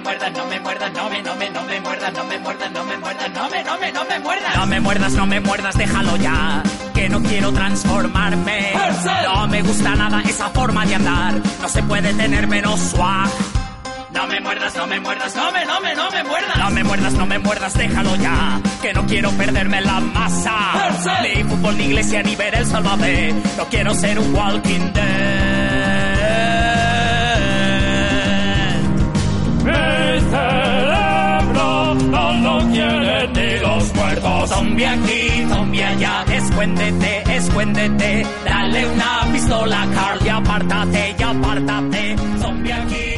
Me muerdas, no me muerdas, no me, no me, no me muerdas, no me muerdas, no me muerdas, no me, no me, no me muerdas. No me muerdas, no me muerdas, déjalo ya, que no quiero transformarme. No me gusta nada esa forma de andar, no se puede tener menos swag. No me muerdas, no me muerdas, no me, no me, no me muerdas. No me muerdas, no me muerdas, déjalo ya, que no quiero perderme la masa. Ni fútbol, ni iglesia, ni ver el salvaje. No quiero ser un walking dead. Mi cerebro no lo quieren ni los muertos. Zombie aquí, zombie allá, escuéndete, escuéndete. Dale una pistola, Carl, y apártate, y apártate. Zombie aquí,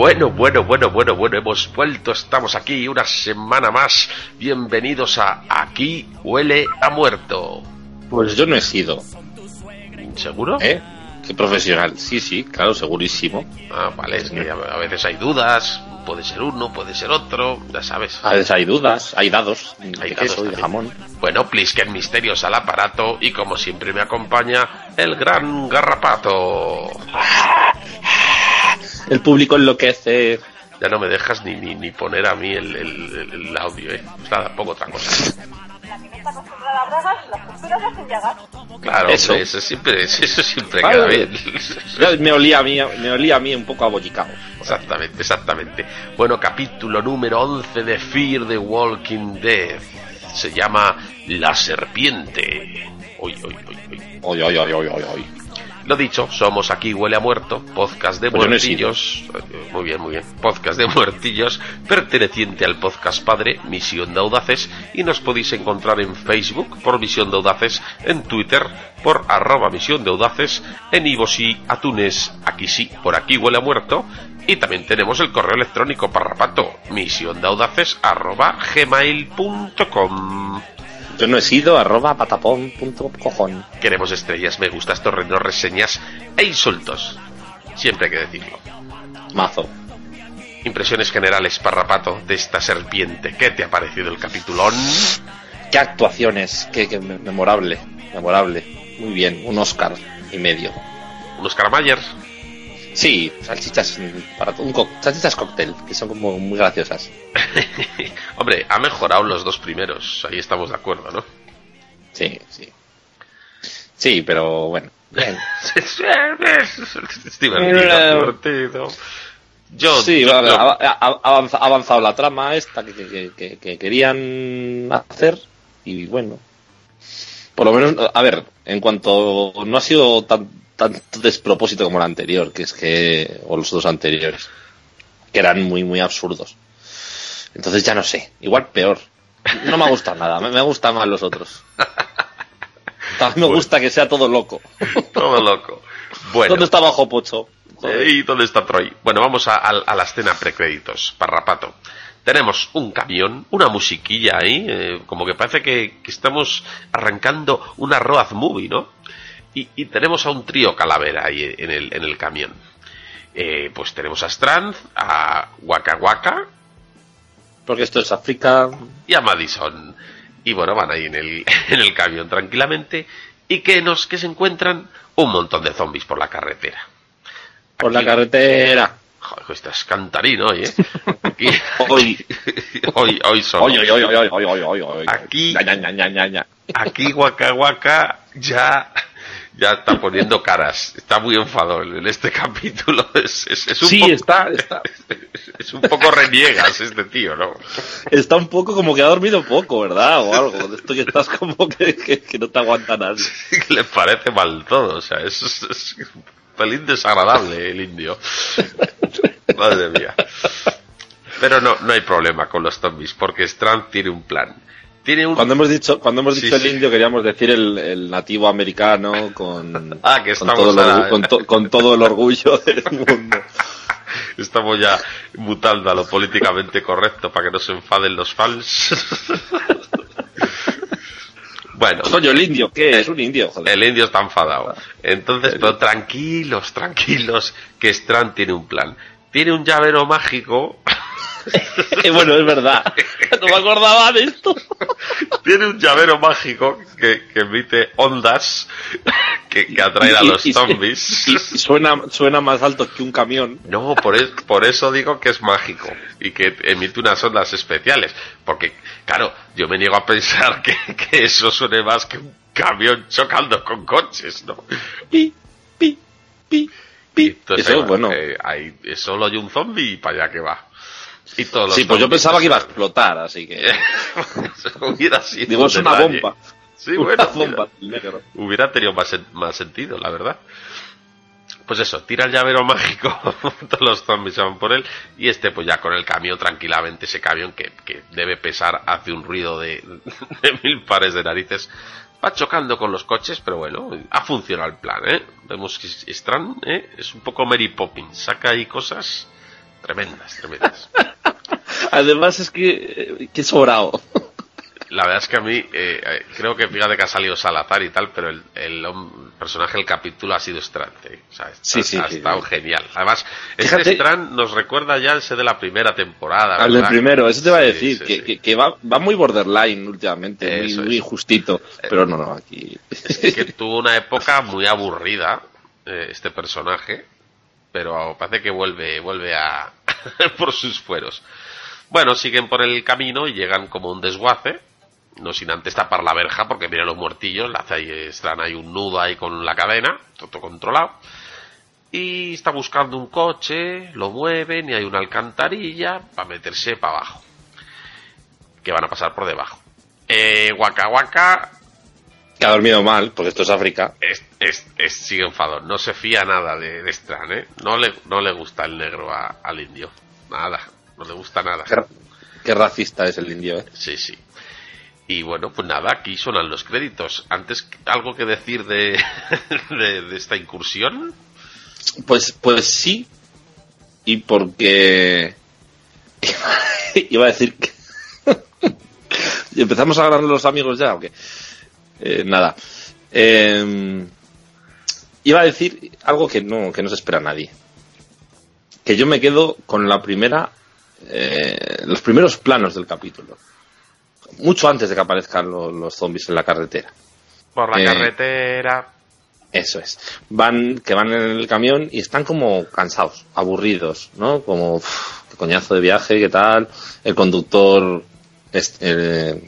Bueno, bueno, bueno, bueno, bueno, hemos vuelto, estamos aquí una semana más. Bienvenidos a Aquí huele a muerto. Pues yo no he sido. ¿Seguro? ¿Eh? Qué profesional. Sí, sí, claro, segurísimo. Ah, vale, es que a veces hay dudas, puede ser uno, puede ser otro, ya sabes. A veces hay dudas, hay dados, Hay de dados queso de jamón. Bueno, Plisken Misterios al aparato y como siempre me acompaña el gran garrapato. El público enloquece. Ya no me dejas ni, ni, ni poner a mí el, el- el audio, ¿eh? Pues nada, pongo otra cosa. está acostumbrada a bragas, las costuras hacen llagas. Claro, Eso. hombre, eso siempre, eso siempre Vale. queda bien. Me olía a mí, me olía a mí un poco abollicado. Exactamente, exactamente. Bueno, capítulo número 11 de Fear the Walking Dead. Se llama La Serpiente. Uy, uy, uy, uy. Oy, oy, oy, oy, oy, oy. Lo dicho, somos aquí Huele a Muerto, podcast de Pues no muertillos. Muy bien, muy bien. Podcast de muertillos, perteneciente al podcast padre Misión de Audaces. Y nos podéis encontrar en Facebook por Misión de Audaces, en Twitter por arroba Misión de Audaces, en Ivos y Atunes, aquí sí, por aquí Huele a Muerto. Y también tenemos el correo electrónico parrapato, misión de audaces arroba gmail.com. Yo no he sido arroba patapón punto cojón. Queremos estrellas, me gustas, torrenos, reseñas e insultos. Siempre hay que decirlo. Mazo. Impresiones generales, parrapato, de esta serpiente. ¿Qué te ha parecido el capitulón? Qué actuaciones, qué, qué memorable, memorable. Muy bien, un Oscar y medio. Unos Caramayers. Sí, salchichas para un co- salchichas cóctel, que son como muy graciosas. Hombre, ha mejorado los dos primeros. Ahí estamos de acuerdo, ¿no? Sí, sí. Sí, pero bueno. Es divertido, divertido. Yo, Sí, yo- avanza- ha avanzado la trama esta que, que- que- que querían hacer y bueno, por lo menos, a ver, en cuanto no ha sido tan tanto despropósito como el anterior, que es que o los dos anteriores, que eran muy muy absurdos. Entonces ya no sé, igual peor. No me ha gustado nada, me, me gustan más los otros. También me gusta que sea todo loco. todo loco. Bueno. ¿Dónde está Bajo Pocho? Joder. ¿Y dónde está Troy? Bueno, vamos a, a- a la escena precréditos, parrapato. Tenemos un camión, una musiquilla ahí, eh, como que parece que, que estamos arrancando una road movie, ¿no? Y, y tenemos a un trío calavera ahí en el, en el camión. Eh, pues tenemos a Strand, a Waka Waka Porque esto es África. y a Madison. Y bueno, van ahí en el, en el camión tranquilamente y que nos que se encuentran un montón de zombies por la carretera. Por la carretera. Joder, estás cantarín hoy, ¿eh? Aquí, Hoy. hoy, hoy solo. Oye, oye, oye, oye, oye, oye, oye. Aquí- ya, ya, ya. Aquí Waka Waka ya, ya está poniendo caras. Está muy enfadado en este capítulo. Es, es, es un Sí, poco, está, está. es un poco reniegas este tío, ¿no? Está un poco como que ha dormido poco, ¿verdad? O algo. De esto que estás como que, que, que no te aguanta nadie. Que le parece mal todo. O sea, es, es, es un pelín desagradable el indio. Madre mía. Pero no, no hay problema con los zombies, porque Strand tiene un plan. Tiene un... Cuando hemos dicho, cuando hemos dicho sí. el indio, queríamos decir el, el nativo americano con, Ah, que con, todo el ahora- orgu- con, to- con todo el orgullo del mundo. Estamos ya mutando a lo políticamente correcto para que no se enfaden los fans. bueno, Coño, el indio, ¿qué es? Un indio, joder. el indio está enfadado. Entonces, pero tranquilos, tranquilos, que Strand tiene un plan. Tiene un llavero mágico. Eh, bueno, es verdad. No me acordaba de esto. tiene un llavero mágico que, que emite ondas que, que atraen a los zombies. Y suena, suena más alto que un camión. No, por, es- por eso digo que es mágico y que emite unas ondas especiales. Porque, claro, yo me niego a pensar que, que eso suene más que un camión chocando con coches, ¿no? Pi, pi, pi, pi. Entonces, Eso, bueno. eh, ahí solo hay un zombie y para allá que va. Y todos los Sí, pues yo pensaba que iba a explotar, así que. hubiera sido Digo, es una detalle. bomba. Sí, Una bueno, bomba negro. hubiera tenido más, más sentido, la verdad. Pues eso, tira el llavero mágico, todos los zombies se van por él, y este pues ya con el camión tranquilamente, ese camión que, que debe pesar, hace un ruido de, de mil pares de narices, va chocando con los coches, pero bueno, ha funcionado el plan, ¿eh? Vemos que Strand ¿eh? es un poco Mary Poppins, saca ahí cosas tremendas, tremendas. Además es que. eh, que sobrado. La verdad es que a mí, eh, eh, creo que fíjate que ha salido Salazar y tal, pero el, el hom- personaje del capítulo ha sido Strand. eh. O sea, está- Sí, sí, ha sí, estado genial. Además, Fíjate- este Strand nos recuerda ya ese de la primera temporada. Al del primero, eso te va a decir, que, que, que va, va muy borderline últimamente, muy, Eso muy es. justito. Pero no, no, aquí. que tuvo una época muy aburrida eh, este personaje, pero parece que vuelve, vuelve a por sus fueros. Bueno, siguen por el camino y llegan como un desguace, no sin antes tapar la verja, porque miren los muertillos, la están ahí un nudo ahí con la cadena, todo controlado. Y está buscando un coche, lo mueven y hay una alcantarilla para meterse para abajo. Que van a pasar por debajo. Eh, Waka Waka Que ha dormido mal, porque esto es África. es, es, es- sigue enfadón. No se fía nada de, de Strand, ¿eh? No le, no le gusta el negro a- al indio. Nada. No le gusta nada. Qué, qué racista es el indio, ¿eh? Sí, sí. Y bueno, pues nada, aquí sonan los créditos. Antes, ¿algo que decir de, de, de esta incursión? Pues, pues sí. Y porque. Iba a decir que. ¿Y empezamos a ganar los amigos ya o qué? Eh, nada. Eh, iba a decir algo que no, que no se espera a nadie. Que yo me quedo con la primera. eh, los primeros planos del capítulo. Mucho antes de que aparezcan lo- los zombies en la carretera. Por la Eh, carretera. Eso es. Van, que van en el camión y están como cansados, aburridos, ¿no? Como, "Uf, qué coñazo de viaje, qué tal. El conductor es- eh,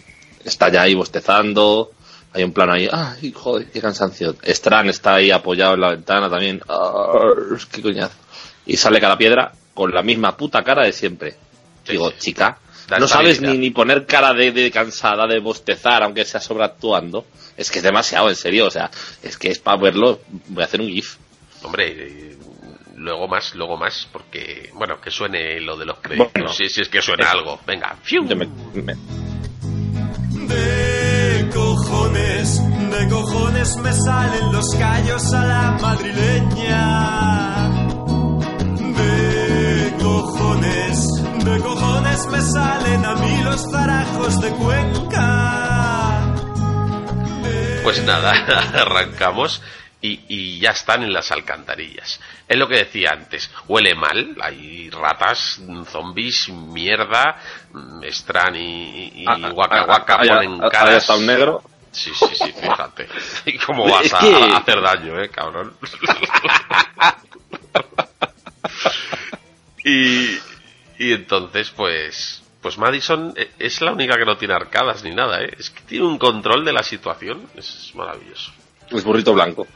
está ya ahí bostezando. Hay un plano ahí, ay, joder, qué cansancio. Stran está ahí apoyado en la ventana también, "Arr, qué coñazo. Y sale cada piedra con la misma puta cara de siempre. Sí, Digo, sí. chica, no sabes ni, ni poner cara de, de cansada, de bostezar, aunque sea sobreactuando. Es que es demasiado, en serio. O sea, es que es para verlo. Voy a hacer un GIF. Hombre, luego más, luego más, porque, bueno, que suene lo de los créditos. Bueno. si, si es que suena algo. Venga, me- me- cojones, de cojones me salen los callos a la madrileña. De cojones, de cojones me salen a mí los zarajos de Cuenca. De- Pues nada, arrancamos y, y ya están en las alcantarillas. Es lo que decía antes, huele mal, hay ratas, zombies, mierda, mm, Stran y, y Ah, ah, Waka ah, Waka ah, ponen ah, caras. ahí está un negro. Sí, sí, sí, fíjate. ¿Y cómo vas Es a, que- a hacer daño, eh, cabrón? y, y entonces, pues, pues Madison eh, es la única que no tiene arcadas ni nada, ¿eh? Es que tiene un control de la situación, es maravilloso. Es burrito blanco.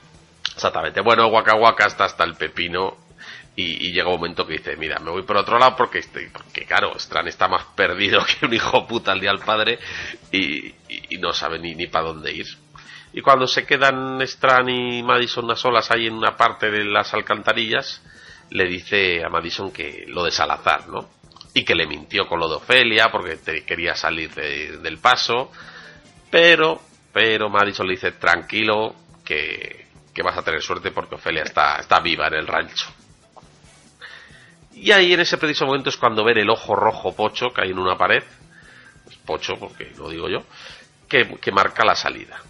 Exactamente. Bueno, Waka Waka está hasta el pepino y, llega un momento que dice, mira, me voy por otro lado porque, estoy, porque claro, Stran está más perdido que un hijo puta al día al padre y, no sabe ni, ni para dónde ir. Y cuando se quedan Stran y Madison a solas ahí en una parte de las alcantarillas, le dice a Madison que lo de Salazar, ¿no? y que le mintió con lo de Ofelia porque te- quería salir de- del paso. Pero, pero Madison le dice, tranquilo, que, que vas a tener suerte porque Ofelia está, está viva en el rancho. Y ahí en ese preciso momento es cuando ven el ojo rojo pocho que hay en una pared, pocho porque lo digo yo, que, que marca la salida.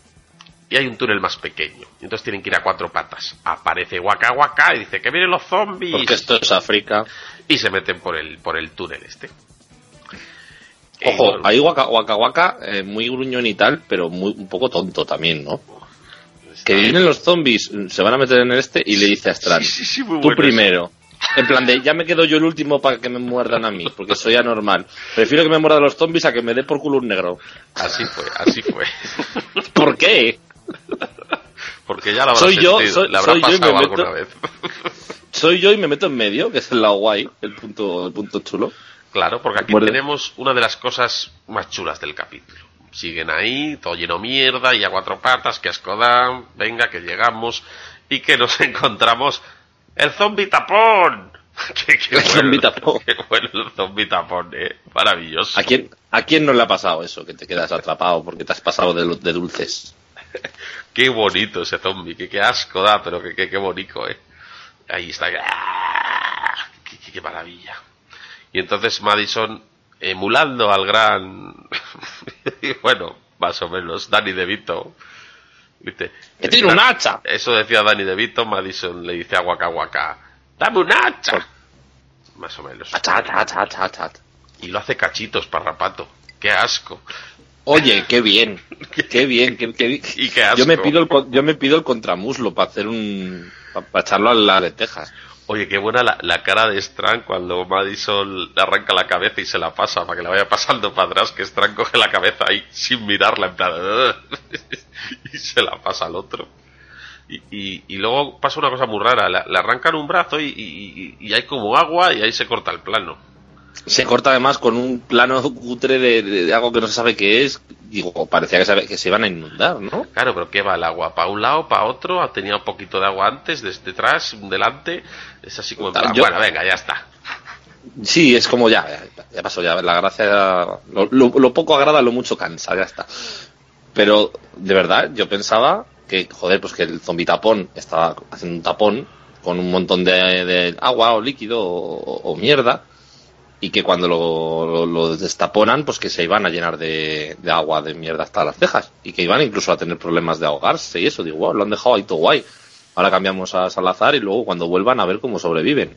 Y hay un túnel más pequeño, entonces tienen que ir a cuatro patas. Aparece Waka Waka y dice que vienen los zombies Porque esto es África. y se meten por el, por el túnel este. Ojo, ahí Waka Waka, Waka, eh, muy gruñón y tal, pero muy, un poco tonto también, ¿no? Que vienen los zombies, se van a meter en el este y le dice a Stran, Sí, sí, sí, muy tú bueno primero. En plan de, ya me quedo yo el último para que me muerdan a mí, porque soy anormal. Prefiero que me muerdan los zombies a que me dé por culo un negro. Así fue, así fue. ¿Por qué? Porque ya la habrá Soy yo, soy- le habrá soy yo y me meto- vez. Soy yo y me meto en medio, que es el lado guay, el punto, el punto chulo. Claro, porque aquí Muerde. tenemos una de las cosas más chulas del capítulo. Siguen ahí, todo lleno mierda y a cuatro patas, que asco da, venga, que llegamos y que nos encontramos el zombi tapón. qué, qué El bueno, zombi tapón. Qué bueno el zombi tapón, eh. Maravilloso. ¿A quién, ¿A quién no le ha pasado eso? Que te quedas atrapado porque te has pasado de, de dulces. Qué bonito ese zombie, que qué asco da, pero qué, qué bonito, eh. Ahí está. ¡ah! Qué, qué- qué maravilla. Y entonces Madison, emulando al gran, bueno, más o menos, Danny DeVito, dice, ¡Que tiene un hacha! Eso decía Danny DeVito, Madison le dice a Waka Waka, ¡dame un hacha! Más o menos. Hacha, hacha, hacha, hacha. Y lo hace cachitos, parrapato. ¡Qué asco! Oye, qué bien, qué bien, qué, qué- Y qué asco. Yo me pido el, yo me pido el contramuslo para hacer un, para echarlo a las lentejas. Oye, qué buena la, cara de Strang cuando Madison le arranca la cabeza y se la pasa para que la vaya pasando para atrás, que Strang coge la cabeza ahí sin mirarla, en plan, y se la pasa al otro. Y, luego pasa una cosa muy rara, le, arrancan un brazo y hay como agua y ahí se corta el plano. Se corta además con un plano cutre de, de- de algo que no se sabe qué es. Digo, parecía que se, que se iban a inundar, ¿no? Claro, pero ¿qué va el agua? ¿Para un lado, para otro? ¿Tenía un poquito de agua antes, desde detrás, delante? Es así como Yo- bueno, venga, ya está. Sí, es como ya, ya, ya pasó, ya la gracia, lo, lo- lo poco agrada, lo mucho cansa, ya está. Pero, de verdad, yo pensaba que, joder, pues que el zombi tapón estaba haciendo un tapón con un montón de, de agua o líquido o, o mierda y que cuando lo, lo- lo destaponan, pues que se iban a llenar de, de agua, de mierda hasta las cejas y que iban incluso a tener problemas de ahogarse y eso, digo, wow, lo han dejado ahí todo guay. Ahora cambiamos a Salazar y luego cuando vuelvan a ver cómo sobreviven.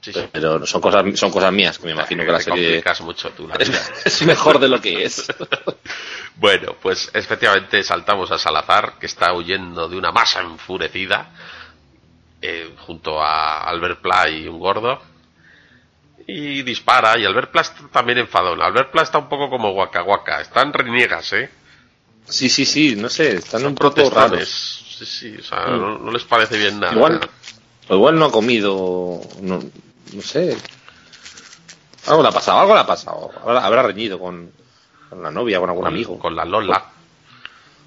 Sí, sí. Pero son cosas, son cosas mías que me imagino que la serie mucho tú la es mejor de lo que es. Bueno, pues efectivamente saltamos a Salazar, que está huyendo de una masa enfurecida, eh, junto a Albert Pla y un gordo, y dispara, y Albert Pla está también enfadón. Albert Pla está un poco como Waka Waka, están reniegas, ¿eh? Sí, sí, sí, no sé, están un poco Protestones. raros. Sí, sí, o sea, no, no les parece bien nada. Igual, igual no ha comido, no, no sé. Algo le ha pasado, algo le ha pasado. Habrá, habrá reñido con, con la novia, con algún con, amigo, con la Lola.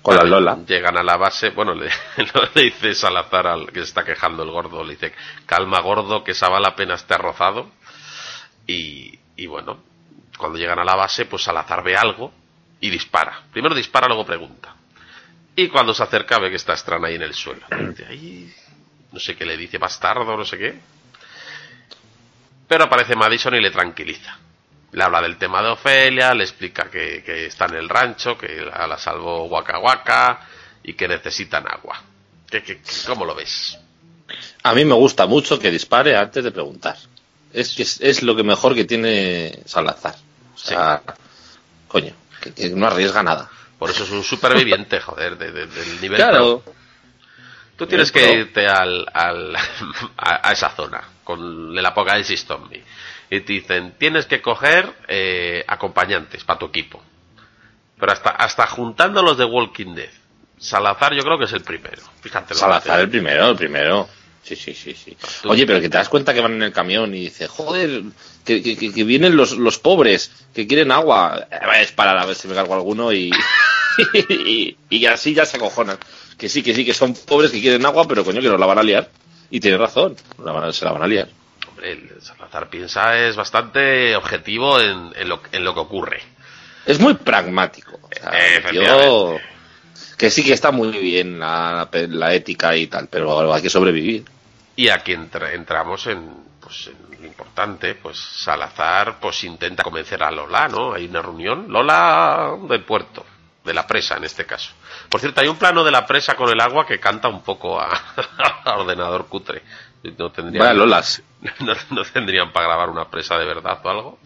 con la Lola. Llegan a la base, bueno, le, le dice Salazar al que se está quejando el gordo, le dice, calma gordo, que esa bala apenas te ha rozado. Y, bueno, cuando llegan a la base, pues Salazar ve algo y dispara. Primero dispara, luego pregunta. Y cuando se acerca ve que está Strana ahí en el suelo. "Ay", no sé qué le dice, bastardo, no sé qué. Pero aparece Madison y le tranquiliza. Le habla del tema de Ofelia, le explica que, que está en el rancho, que la, la salvó Waka Waka y que necesitan agua. ¿Qué, qué, cómo lo ves? A mí me gusta mucho que dispare antes de preguntar. Es que es, es lo que mejor que tiene Salazar. O sea, coño, que, que no arriesga nada. Por eso es un superviviente, joder, de- de- del nivel Claro. pro. Tú tienes que irte al, al- a, a esa zona con el apocalipsis zombie. Y te dicen, tienes que coger eh, acompañantes para tu equipo. Pero hasta, hasta juntando los de Walking Dead. Salazar yo creo que es el primero. Fíjate. Salazar el primero, el primero. Sí, sí, sí, sí. Oye, pero que te das cuenta que van en el camión y dice, joder, que, que, que- vienen los, los pobres, que quieren agua. Eh, voy a disparar a ver si me cargo alguno y, y, y así ya se acojonan. Que sí, que sí, que son pobres que quieren agua, pero coño, que nos la van a liar. Y tiene razón, la van a- se la van a liar. hombre, el Salazar piensa es bastante objetivo en, en lo, en lo que ocurre. Es muy pragmático. o sea, efectivamente. Que sí que está muy bien la, la ética y tal, pero hay que sobrevivir. Y aquí entra- entramos en, pues, en lo importante, pues Salazar pues intenta convencer a Lola, ¿no? Hay una reunión, Lola del puerto, de la presa en este caso. Por cierto, hay un plano de la presa con el agua que canta un poco a, a ordenador cutre. No tendrían, Vaya Lolas. no, no tendrían para grabar una presa de verdad o algo,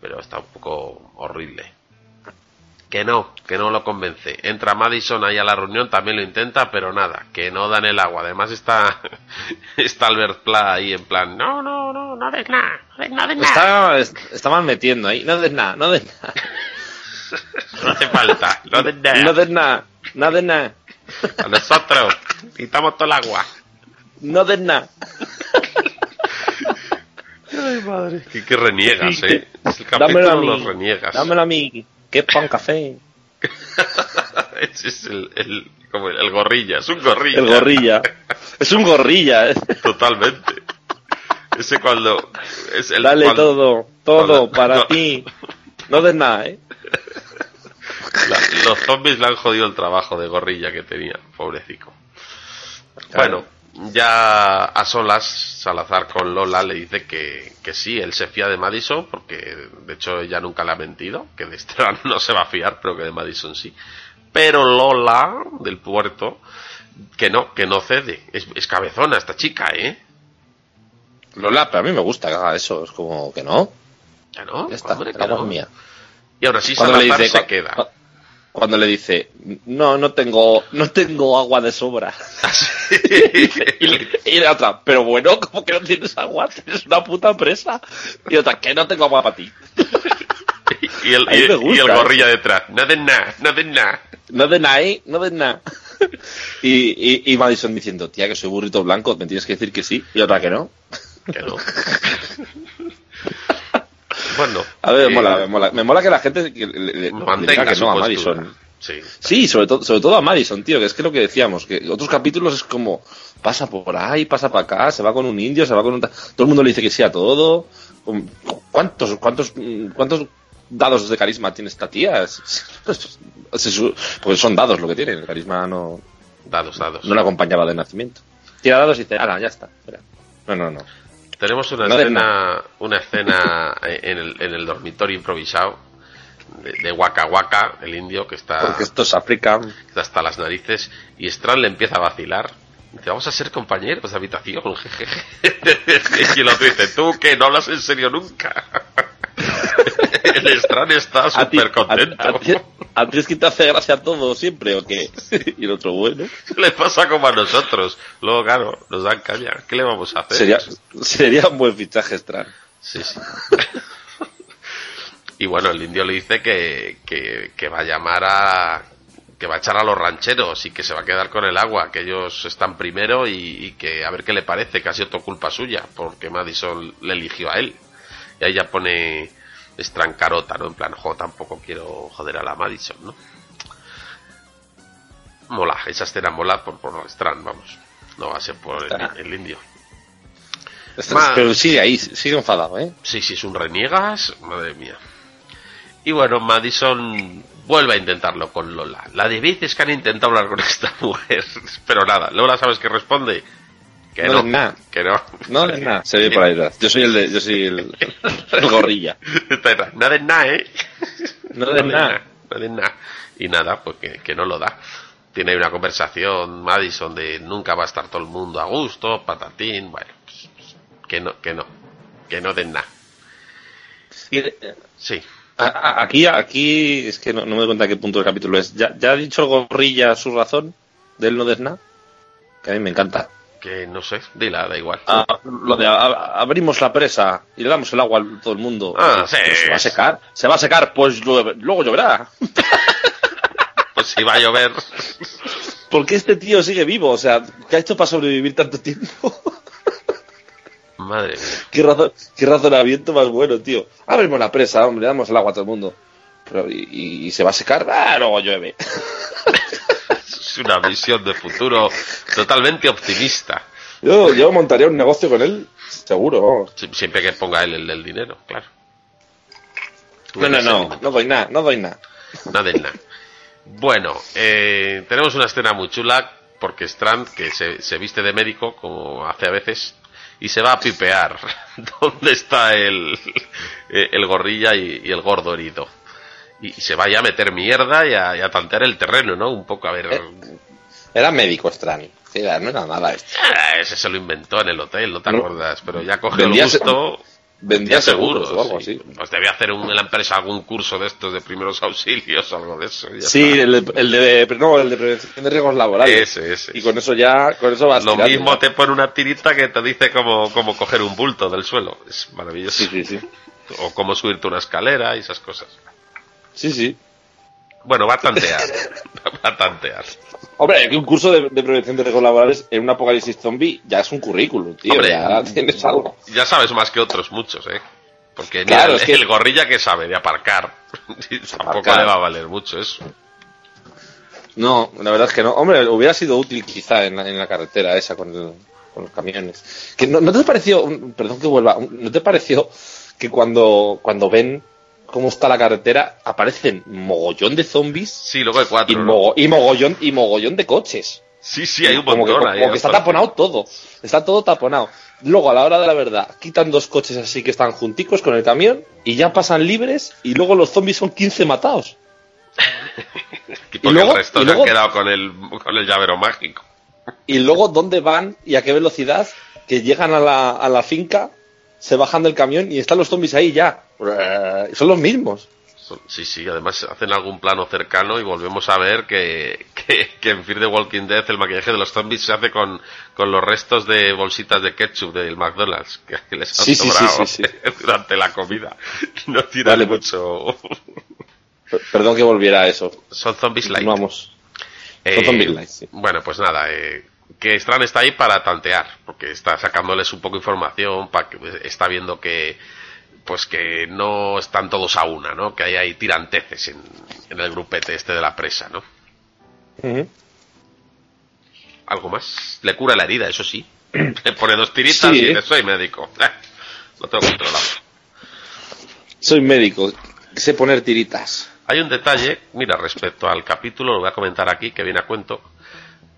pero está un poco horrible. Que no, que no lo convence. Entra Madison ahí a la reunión, también lo intenta, pero nada, que no dan el agua. Además está, está Albert Pla ahí en plan, no, no, no, no des nada, no des nada. Está, estaban metiendo ahí. No des nada, no des nada. No hace falta, no des nada. No des nada, no des nada. A nosotros, quitamos todo el agua. No des nada. Ay, madre. Que, que reniegas, eh. Es el capítulo los reniegas. Dámelo a mí. Es pan café. Ese es el, el, como el, el gorrilla, es un gorrilla. El gorrilla. Es un gorrilla. eh. Totalmente. Ese cuando. Es el, Dale cuando- todo, todo cuando- para no. ti. No des nada, ¿eh? La- los zombies le han jodido el trabajo de gorrilla que tenía, pobrecico. Bueno, ya a solas, Salazar con Lola le dice que, que sí, él se fía de Madison, porque de hecho ella nunca le ha mentido, que de Strand no se va a fiar, pero que de Madison sí. Pero Lola, del puerto, que no, que no cede. Es, es cabezona esta chica, ¿eh? Lola, pero a mí me gusta que haga eso. Es como que no. Ya no, Ya está, hombre, que no. mía. Y ahora sí, le Salazar dice, se queda. Cu- Cuando le dice, no, no tengo, no tengo agua de sobra. Y, y la otra, pero bueno, ¿cómo que no tienes agua? Tienes una puta presa. Y otra, que no tengo agua para ti. y, el, y- me gusta y el eso. gorrilla detrás. No de nada, no de nada. No de nada, ¿eh? No de nada. Y, y, y Madison diciendo, tía, que soy burrito blanco, me tienes que decir que sí. Y otra que no. Que no. bueno. A ver, eh, me mola, me mola. Me mola que la gente que le, mantenga que no a. Madison. Sí. Sí, sobre todo, sobre todo a Madison, tío, que es que lo que decíamos, que otros capítulos es como, pasa por ahí, pasa para acá, se va con un indio, se va con un... Todo el mundo le dice que sí a todo. Um, ¿Cuántos, cuántos, mm, cuántos dados de carisma tiene esta tía? Pues son dados lo que tiene, el carisma no, Dados, dados. no le acompañaba de nacimiento. Tira dados y dice, ala, ya está. espera". No, no, no. Tenemos una No escena, una escena en el, en el dormitorio improvisado de, de Waka Waka, el indio que está, Porque esto es África. que está hasta las narices y Strand le empieza a vacilar. Dice, vamos a ser compañeros de habitación. jejeje". y el otro dice, tú que no hablas en serio nunca. el Strand está A súper a, contento. a a es que te hace gracia todo siempre, ¿o qué? y el otro, bueno. le pasa como a nosotros. Luego, claro, nos dan caña. ¿Qué le vamos a hacer? Sería, sería un buen fichaje, Strand. Sí, sí. y bueno, el indio le dice que, que, que va a llamar a. que va a echar a los rancheros y que se va a quedar con el agua, que ellos están primero y, y que a ver qué le parece, que ha sido todo culpa suya, porque Madison le eligió a él. Y ahí ya pone estrancarota, ¿no? En plan, jo, tampoco quiero joder a la Madison, ¿no? Mola, esa escena mola por, por Strand, vamos. No va a ser por el, el indio. Ma- Pero sigue ahí, sigue enfadado, ¿eh? Sí, sí, es un reniegas, madre mía. Y bueno, Madison vuelve a intentarlo con Lola. La de veces que han intentado hablar con esta mujer, pero nada, Lola, ¿sabes qué responde? Que No no, es nada. que no. No, no es nada. Se ve por ahí. Yo soy el de, yo soy el, el gorrilla. Nada es nada, ¿eh? No es nada. No es nada. Y nada, pues que, que no lo da. Tiene una conversación Madison de nunca va a estar todo el mundo a gusto, patatín, bueno, pues, que no, que no, que no den nada. Eh, Sí, Aquí, aquí, es que no, no me doy cuenta qué punto del capítulo es. ¿Ya, ya ha dicho el gorrilla su razón del no des nada? Que a mí me encanta. Que no sé, dila, da igual. Ah, lo de a- abrimos la presa y le damos el agua a todo el mundo. Ah, sí. Pero se va a secar. Se va a secar, pues llueve- luego lloverá. Pues si va a llover. Porque este tío sigue vivo, o sea, ¿qué ha hecho para sobrevivir tanto tiempo? Madre mía. ¿Qué, razón, qué razonamiento más bueno, tío. Abrimos la presa, hombre, le damos el agua a todo el mundo. Pero, y- y se va a secar? Ah, luego llueve. Una visión de futuro totalmente optimista. Yo, yo montaría un negocio con él, seguro. vamos. Siempre que ponga él el dinero, claro. No, no, no, no doy nada, no doy nada. Nada de nada. Bueno, eh, tenemos una escena muy chula porque Strand, que se, se viste de médico, como hace a veces, y se va a pipear dónde está el, el gorrilla y, y el gordo herido. Y, y se vaya a meter mierda y a, y a tantear el terreno, ¿no? Un poco a ver. Eh, Era médico Strani. Sí, no era nada esto. Ah, ese se lo inventó en el hotel, no te No. acuerdas, pero ya cogió el se- gusto. Vendía seguro, seguros o algo sí. así. Pues debía hacer un- en la empresa algún curso de estos de primeros auxilios, algo de eso. Sí, el de, el de- no, el de prevención de riesgos laborales. Ese, ese. Y con eso ya, con eso vas Lo tirando, mismo te pone una tirita que te dice cómo, cómo coger un bulto del suelo. Es maravilloso. Sí, sí, sí. O cómo subirte una escalera y esas cosas. Sí, sí. Bueno, va a tantear. va a tantear. Hombre, que un curso de, de prevención de riesgos laborales en un apocalipsis zombie ya es un currículum, tío. Hombre, ya tienes algo. Ya sabes más que otros muchos, ¿eh? Porque mira, Claro, el, es que- el gorrilla que sabe de aparcar. Tampoco Aparcar. le va a valer mucho eso. No, la verdad es que no. Hombre, hubiera sido útil quizá en la, en la carretera esa con, el- con los camiones. Que no, ¿no te pareció, perdón que vuelva, ¿no te pareció que cuando, cuando ven cómo está la carretera aparecen mogollón de zombies Sí, luego hay y, cuatro. ¿no? mogo- y mogollón y mogollón de coches? Sí, sí, hay un como que, montón como ahí. que está bastante. taponado todo. Está todo taponado. Luego, a la hora de la verdad, quitan dos coches así que están junticos con el camión y ya pasan libres y luego los zombies son 15 matados. Y porque luego- el resto y se han quedado con el, con el llavero mágico. Y luego, ¿dónde van y a qué velocidad? Que llegan a la, a la finca, se bajan del camión y están los zombies ahí ya. Y son los mismos. Sí, sí, además hacen algún plano cercano y volvemos a ver que, que, que en Fear the Walking Dead el maquillaje de los zombies se hace con, con los restos de bolsitas de ketchup del McDonald's que, les han Sí, sí, sí, sobrado sí, durante la comida. No tiran Vale, pues- mucho. Per- Perdón que volviera a eso. Son zombies light. Vamos. Eh, Son zombies light. Bueno, pues nada, eh, que Strand está ahí para tantear, porque está sacándoles un poco de información, para que está viendo que pues que no están todos a una, ¿no? Que hay, hay tiranteces en, en el grupete este de la presa, ¿no? Algo más. Le cura la herida, eso sí. Le pone dos tiritas Sí, y ¿eh? dice, soy médico. Lo tengo controlado. Soy médico. Sé poner tiritas. Hay un detalle, mira, respecto al capítulo, lo voy a comentar aquí, que viene a cuento,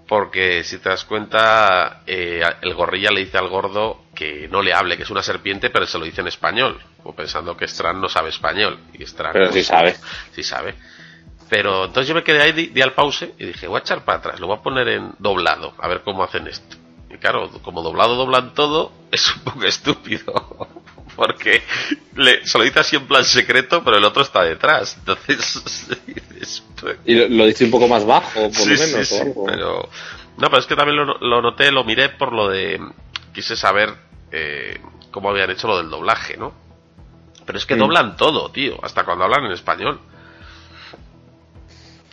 porque si te das cuenta, eh, el gorrilla le dice al gordo que no le hable, que es una serpiente, pero se lo dice en español, o pensando que Strand no sabe español. Y Strand, Pero sí sabe. Sí sabe. Pero entonces yo me quedé ahí, di, di al pause y dije, voy a echar para atrás, lo voy a poner en doblado, a ver cómo hacen esto. Y claro, como doblado doblan todo, es un poco estúpido. Porque le, se lo dice así en plan secreto, pero el otro está detrás. Entonces, pues, Y lo, lo dice un poco más bajo, por sí, lo menos. sí, o algo. pero... No, pero es que también lo, lo noté, lo miré por lo de... Quise saber eh, cómo habían hecho lo del doblaje, ¿no? Pero es que doblan todo, tío, hasta cuando hablan en español.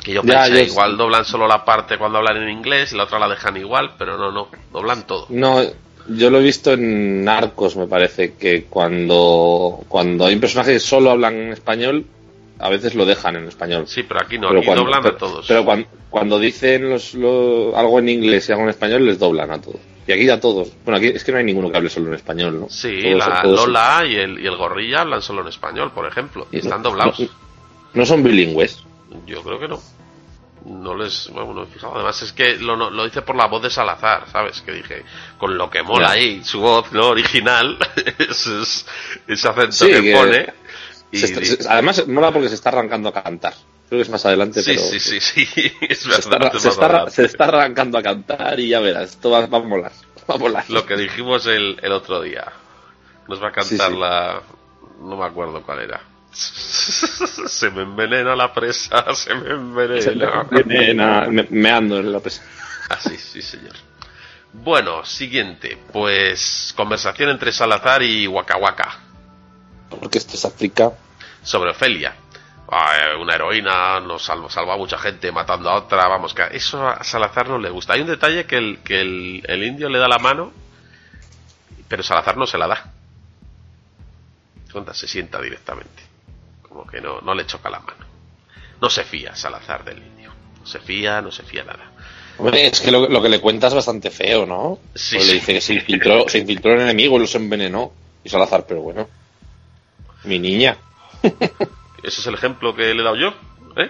Que yo Ya, pensé, yo- igual doblan solo la parte cuando hablan en inglés y la otra la dejan igual, pero no, no, doblan todo. No, yo lo he visto en Narcos, me parece, que cuando, cuando hay un personaje que solo hablan en español, a veces lo dejan en español. Sí, pero aquí no, pero aquí cuando, doblan pero, a todos. pero cuan- cuando, dicen los, lo- algo en inglés y algo en español, les doblan a todos. Y aquí a todos. Bueno, aquí es que no hay ninguno que hable solo en español, ¿no? Sí, Todos- la todos- Lola y el, y el gorrilla hablan solo en español, por ejemplo, y están no- doblados. No, no son bilingües. Yo creo que no. No les. Bueno, no he fijado. Además, es que lo, lo hice por la voz de Salazar, ¿sabes? Que dije, con lo que mola ahí, su voz, ¿no? Original, ese, es- ese acento Sí, que, que- pone. Y está- se- además, mola porque se está arrancando a cantar. Creo que es más adelante, sí, pero. sí, sí, sí, es Se está, se, se arrancando a cantar y ya verás, esto va, va a molar. Va a molar. Lo que dijimos el, el otro día. Nos va a cantar sí. la. No me acuerdo cuál era. se me envenena la presa, se me envenena. Nena, me, meando en la presa. Ah, sí, sí, señor. Bueno, siguiente. Pues conversación entre Salazar y Waka Waka Porque esto es África. sobre Ofelia. Ah, eh, una heroína, nos salva, salva a mucha gente matando a otra. Vamos, que eso a Salazar no le gusta. Hay un detalle que el, que el, el indio le da la mano, pero Salazar no se la da. Se sienta directamente. Como que no, no le choca la mano. No se fía Salazar del indio. No se fía, no se fía nada. Hombre, es que lo, lo que le cuenta es bastante feo, ¿no? Sí, Pues sí. le dice que se infiltró, se infiltró el enemigo y los envenenó. Y Salazar, pero bueno. Mi niña. Ese es el ejemplo que le he dado yo, ¿eh?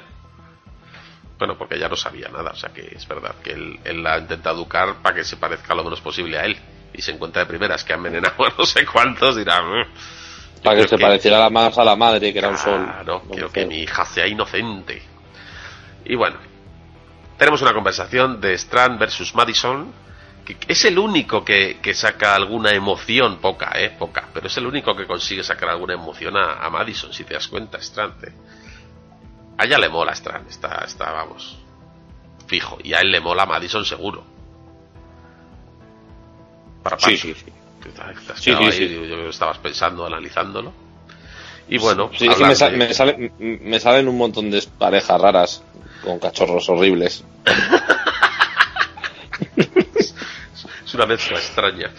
Bueno, porque ella no sabía nada, o sea que es verdad que él, él la intenta educar para que se parezca lo menos posible a él. Y se encuentra de primeras que ha envenenado a no sé cuántos, dirá... Para que se pareciera la más a la madre, que era un sol. Claro, quiero que mi hija sea inocente. Y bueno, tenemos una conversación de Strand versus Madison, que es el único que, que saca alguna emoción, poca, eh, poca, pero es el único que consigue sacar alguna emoción a, a Madison, si te das cuenta, Strand. eh. A ella le mola Strand, está, está, vamos, fijo, y a él le mola Madison seguro. Para Sí, sí, sí. Te Sí, ahí, yo que estabas pensando, analizándolo. Y bueno, Sí, es que me, sa- de- me sale- me salen un montón de parejas raras con cachorros horribles. Es una mezcla extraña.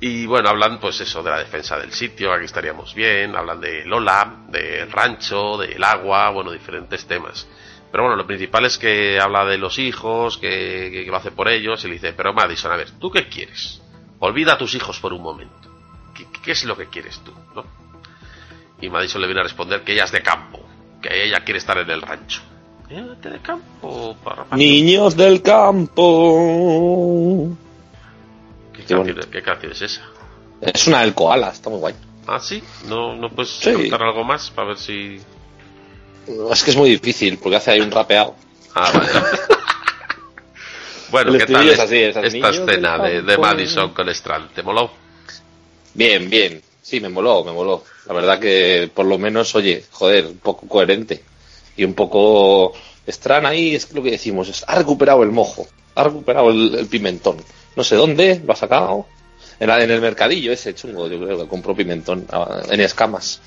Y bueno, hablan pues eso de la defensa del sitio, aquí estaríamos bien, hablan de Lola, del rancho, del agua, bueno, diferentes temas. Pero bueno, lo principal es que habla de los hijos, que, que, que lo hace por ellos, y le dice, pero Madison, a ver, ¿tú qué quieres? Olvida a tus hijos por un momento. ¿Qué, qué es lo que quieres tú? ¿no? Y Madison le viene a responder que ella es de campo, que ella quiere estar en el rancho. ¿Eh? ¿De campo? Para- Niños del campo. ¿Qué, Qué canción, bonito. ¿Qué canción es esa? Es una del koala, está muy guay. Ah, sí, no, no puedes Sí. contar algo más para ver si. Es que es muy difícil, porque hace ahí un rapeado. Ah, vale. bueno, ¿qué tal es- es así, esta escena de, de campo? Madison con Strand? ¿Te moló? Bien, bien. Sí, me moló, me moló. La verdad que por lo menos, oye, joder, un poco coherente. Y un poco Stran ahí es lo que decimos, es, ha recuperado el mojo, ha recuperado el, el pimentón. No sé dónde, lo ha sacado. En, el mercadillo ese chungo, yo creo que compró pimentón ah, en escamas.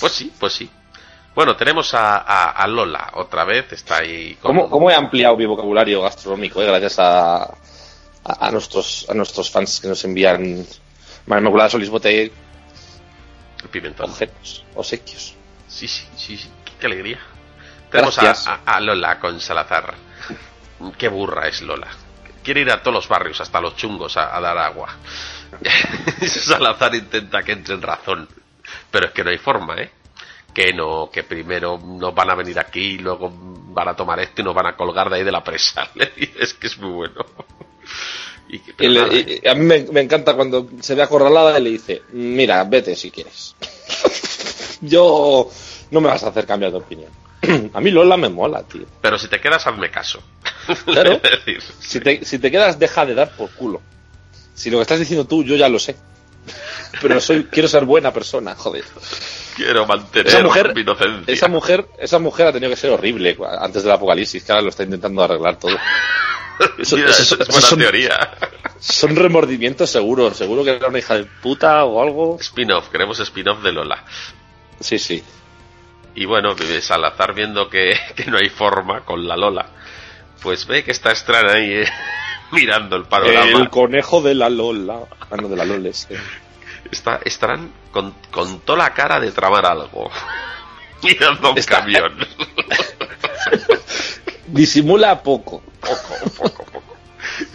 Pues sí, pues sí. Bueno, tenemos a, a- a Lola otra vez, está ahí con ¿Cómo, cómo he ampliado mi vocabulario gastronómico? eh? Gracias a, a, a nuestros, a nuestros fans que nos envían María Inmaculada Solís el pimentón. objetos, obsequios. Sí, sí, sí, sí, qué alegría. Tenemos a, Lola con Salazar. Qué burra es Lola. Quiere ir a todos los barrios, hasta los chungos, a, a dar agua. Salazar intenta que entre en razón. Pero es que no hay forma, ¿eh? Que no, que primero nos van a venir aquí y luego van a tomar esto y nos van a colgar de ahí de la presa. Dices que es muy bueno. Y que- Y pero le- y a mí me, me encanta cuando se ve acorralada y le dice, mira, vete si quieres. Yo no me vas a hacer cambiar de opinión. a mí Lola me mola, tío. Pero si te quedas, hazme caso. Claro. Si te, si te quedas, deja de dar por culo. Si lo que estás diciendo tú, yo ya lo sé. Pero soy, quiero ser buena persona, joder. quiero mantener Esa mujer, mi inocencia. esa mujer, esa mujer ha tenido que ser horrible antes del apocalipsis, que ahora lo está intentando arreglar todo. Eso- Mira, eso- eso es buena son- teoría. Son remordimientos seguros, seguro que era una hija de puta o algo. Spin-off, queremos spin-off de Lola. Sí, sí. Y bueno, Salazar viendo que, que no hay forma con la Lola, pues ve que está Estran ahí eh, mirando el panorama. El conejo de la Lola. Ah, no, de la Loles. eh. Está Estran con, con toda la cara de tramar algo. mirando un Está- camión. Disimula poco. poco, poco, poco.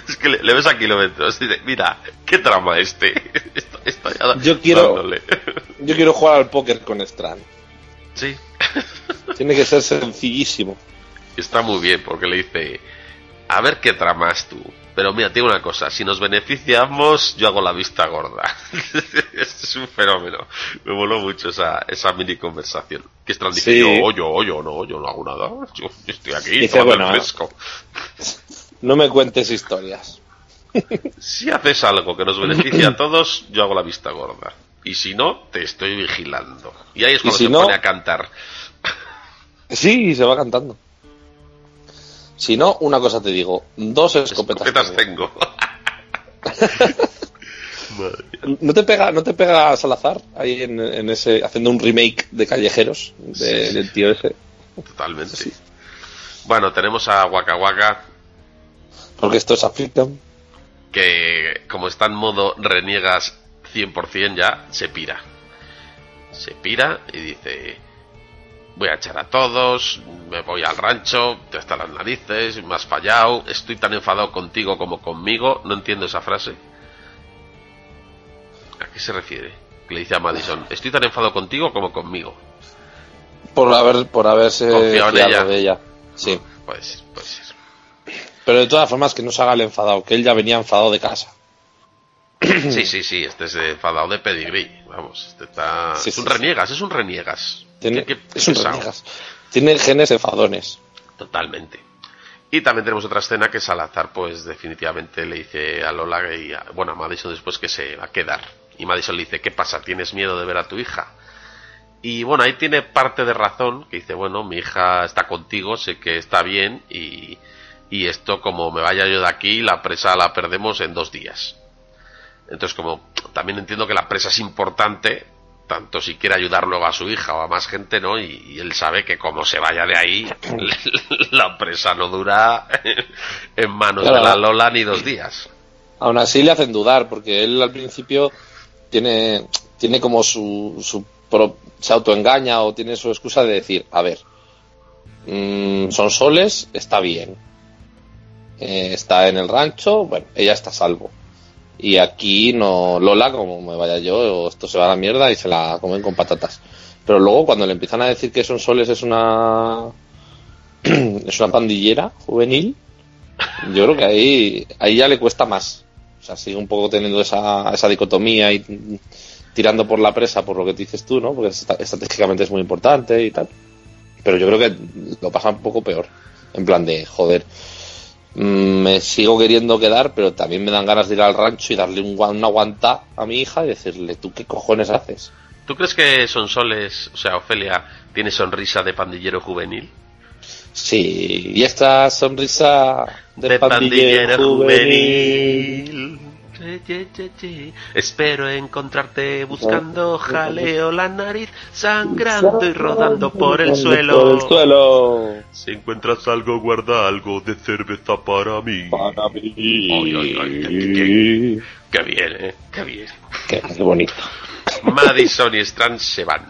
Es que le, le ves a kilómetros y dice, mira, ¿qué trama este? Está, está ya Yo quiero- dándole. Yo quiero jugar al póker con Strand. Sí, Tiene que ser sencillísimo. está muy bien porque le dice, a ver qué tramas tú. Pero mira, tengo una cosa, si nos beneficiamos, yo hago la vista gorda. es un fenómeno. Me moló mucho esa, esa mini conversación. Que Strand dice, Sí. yo, yo, yo, no, yo no hago nada. Yo, yo estoy aquí, Dice, bueno, fresco. No me cuentes historias. Si haces algo que nos beneficia a todos, yo hago la vista gorda. Y si no, te estoy vigilando. Y ahí es cuando si se no- pone a cantar. Sí, se va cantando. Si no, una cosa te digo. Dos escopetas. Escopetas tengo. ¿No te pega, no te pega Salazar ahí en, en ese, haciendo un remake de Callejeros de- Sí. del tío ese? Totalmente. Bueno, tenemos a Waka Waka, Porque esto es África. que como está en modo reniegas 100% ya, se pira. Se pira y dice, voy a echar a todos, me voy al rancho, te hasta las narices, me has fallado, estoy tan enfadado contigo como conmigo, no entiendo esa frase. ¿A qué se refiere? Que le dice a Madison, estoy tan enfadado contigo como conmigo. Por haber, por haberse Confiado en ella. de ella. Sí. Pues, pues Pero de todas formas que no se haga el enfadado, que él ya venía enfadado de casa. sí, sí, sí, este es enfadado de pedigrí, vamos, este está... Sí, es un sí, sí. reniegas, es un reniegas. Tiene, Qué- qué es un. Tiene genes enfadones. Totalmente. Y también tenemos otra escena que Salazar, pues definitivamente le dice a Lola y a, bueno, a Madison después que se va a quedar. Y Madison le dice, ¿qué pasa? ¿Tienes miedo de ver a tu hija? Y bueno, ahí tiene parte de razón, que dice, bueno, mi hija está contigo, sé que está bien y, y esto como me vaya yo de aquí, la presa la perdemos en dos días. Entonces como también entiendo que la presa es importante, tanto si quiere ayudar luego a su hija o a más gente, ¿no? Y, y él sabe que como se vaya de ahí, la presa no dura en manos Claro. de la Lola ni dos días. Aún así le hacen dudar, porque él al principio tiene, tiene como su, su pro- se autoengaña o tiene su excusa de decir, a ver, mm, son soles, está bien. Eh, está en el rancho, bueno, ella está a salvo. Y aquí no, Lola, como me vaya yo, esto se va a la mierda y se la comen con patatas. Pero luego cuando le empiezan a decir que son soles es una es una pandillera juvenil, yo creo que ahí, ahí ya le cuesta más. O sea, sigue un poco teniendo esa, esa dicotomía y tirando por la presa, por lo que dices tú, ¿no? Porque estratégicamente es muy importante y tal. Pero yo creo que lo pasa un poco peor. En plan de, joder, me sigo queriendo quedar, pero también me dan ganas de ir al rancho y darle un, una guanta a mi hija y decirle, ¿tú qué cojones haces? ¿Tú crees que Sonsoles, o sea, Ofelia, tiene sonrisa de pandillero juvenil? Sí, y esta sonrisa de, pandillero, juvenil. Ye, ye, ye. Espero encontrarte buscando jaleo la nariz, sangrando y rodando por el suelo. Por el suelo. Si encuentras algo, guarda algo de cerveza para mí. Para mí. Ay, ay, ay, qué, qué- qué bien, ¿eh? Qué bien. Qué, qué bonito. Madison y Strand se van.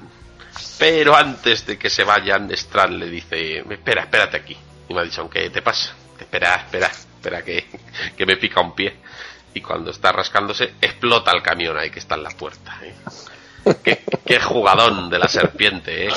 Pero antes de que se vayan, Strand le dice, espera, espérate aquí. Y Madison, ¿qué te pasa? Espera, espera, espera que, que me pica un pie. Y cuando está rascándose, explota el camión ahí que está en la puerta. ¿eh? Qué, qué jugadón de la serpiente, ¿eh?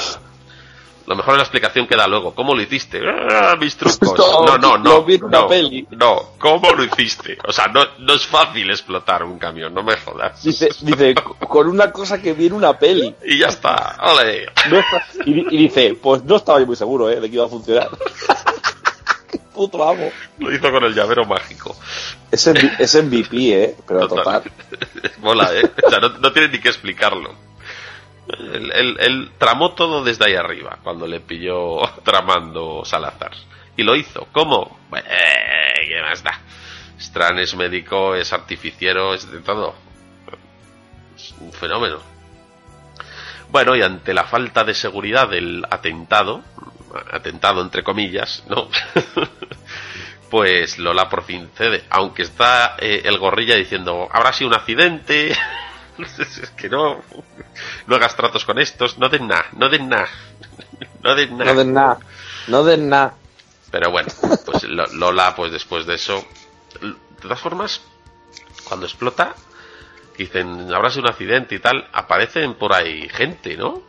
Lo mejor es la explicación que da luego. ¿Cómo lo hiciste? ¡Ah, mis trucos. No, no, no. No, peli. no. ¿Cómo lo hiciste? O sea, no, no es fácil explotar un camión, no me jodas. Dice, dice, con una cosa que vi en una peli. Y ya está. ¡Ole! No está- y, y dice, pues no estaba yo muy seguro, ¿eh? De que iba a funcionar. Puto amo. Lo hizo con el llavero mágico. Es, MV es MVP, ¿eh? Pero total. Mola, ¿eh? O sea, no, no tiene ni que explicarlo. Él, él- él tramó todo desde ahí arriba, cuando le pilló tramando Salazar. Y lo hizo. ¿Cómo? Bueno, eh, ¿qué más da? Stran es médico, es artificiero, es de todo. Es un fenómeno. Bueno, y ante la falta de seguridad del atentado, atentado entre comillas, ¿no? pues Lola por fin cede. Aunque está eh, el gorrilla diciendo, habrá sido un accidente. es que no, no hagas tratos con estos, no den nada, no den nada. no den nada. No den nada. No den nada. Pero bueno, pues Lo- Lola, pues después de eso, de todas formas, cuando explota, dicen, habrá sido un accidente y tal, aparecen por ahí gente, ¿no?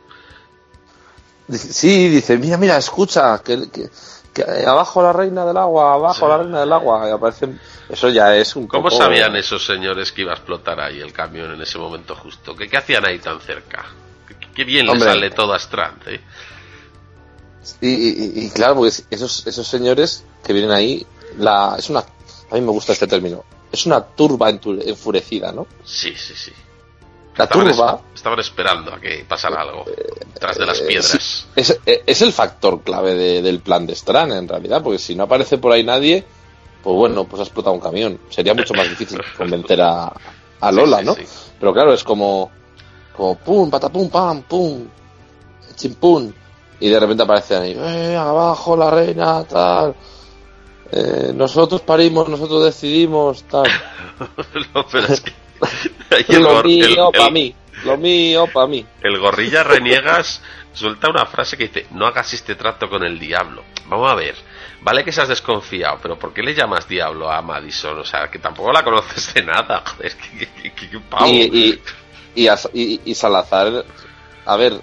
Sí, dice, mira, mira, escucha, que, que- que abajo la reina del agua, abajo Sí. la reina del agua, y aparecen... Eso ya es un ¿Cómo poco- sabían esos señores que iba a explotar ahí el camión en ese momento justo? ¿Qué, qué hacían ahí tan cerca? Qué, bien Hombre. le sale todo a Strand, ¿eh? Y, y- y claro, pues esos, esos señores que vienen ahí, la, es una, a mí me gusta este término, es una turba enfurecida, ¿no? Sí, sí, sí. La Estaban, es- estaban esperando a que pasara algo tras de las piedras. es, es el factor clave de- del plan de Stran, en realidad, porque si no aparece por ahí nadie, pues bueno, pues ha explotado un camión. Sería mucho más difícil convencer a, a Lola, Sí, sí, ¿no? sí. Pero claro, es como, como pum, patapum, pam, pum, chimpum. Y de repente aparecen ahí, eh, abajo la reina, tal. Eh, nosotros parimos, nosotros decidimos, tal. No, pero es que el, lo mío para mí, lo mío para mí. el gorrilla reniegas suelta una frase que dice, no hagas este trato con el diablo. Vamos a ver, vale que seas desconfiado, pero ¿por qué le llamas diablo a Madison? O sea, que tampoco la conoces de nada, joder, que. Y, y, y, a- y- y Salazar, a ver,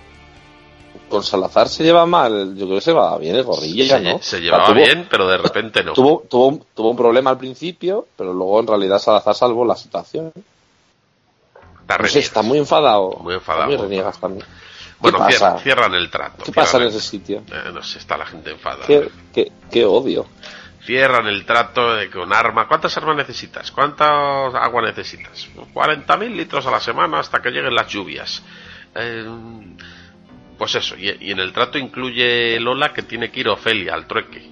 con Salazar se lleva mal, yo creo que se va bien el gorrilla, se, ¿no? se O sea, llevaba tuvo- bien, pero de repente no. Tuvo, tuvo, un- tuvo un problema al principio, pero luego en realidad Salazar salvó la situación. Está está muy enfadado. Muy enfadado. Está muy reniegas también. Bueno, ¿Qué cierra- pasa? cierran el trato. ¿Qué pasa en cierran ese sitio? eh, no sé, está la gente enfadada. Qué, qué, qué odio. Cierran el trato de con arma. ¿Cuántas armas necesitas? ¿Cuánta agua necesitas? 40.000 litros a la semana hasta que lleguen las lluvias. Eh, pues eso, y, y en el trato incluye Lola que tiene que ir Ofelia al trueque.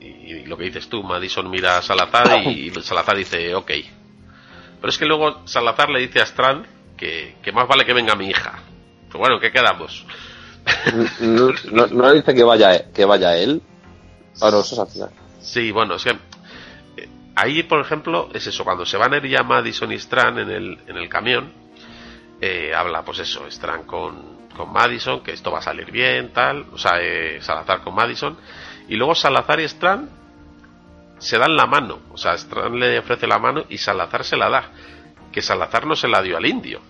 Y, y lo que dices tú, Madison mira a Salazar y, Salazar dice, ok. Pero es que luego Salazar le dice a Strand que, que más vale que venga mi hija. Pues bueno, ¿qué quedamos? No, no, dice que vaya, que vaya él. Ah, no, eso es al final. Sí, bueno, es que eh, ahí, por ejemplo, es eso, cuando se van a ir ya Madison y Strand en el, en el camión, eh, habla, pues eso, Strand con, con Madison, que esto va a salir bien, tal, o sea, eh, Salazar con Madison, y luego Salazar y Strand se dan la mano, o sea, Strand le ofrece la mano y Salazar se la da, que Salazar no se la dio al indio,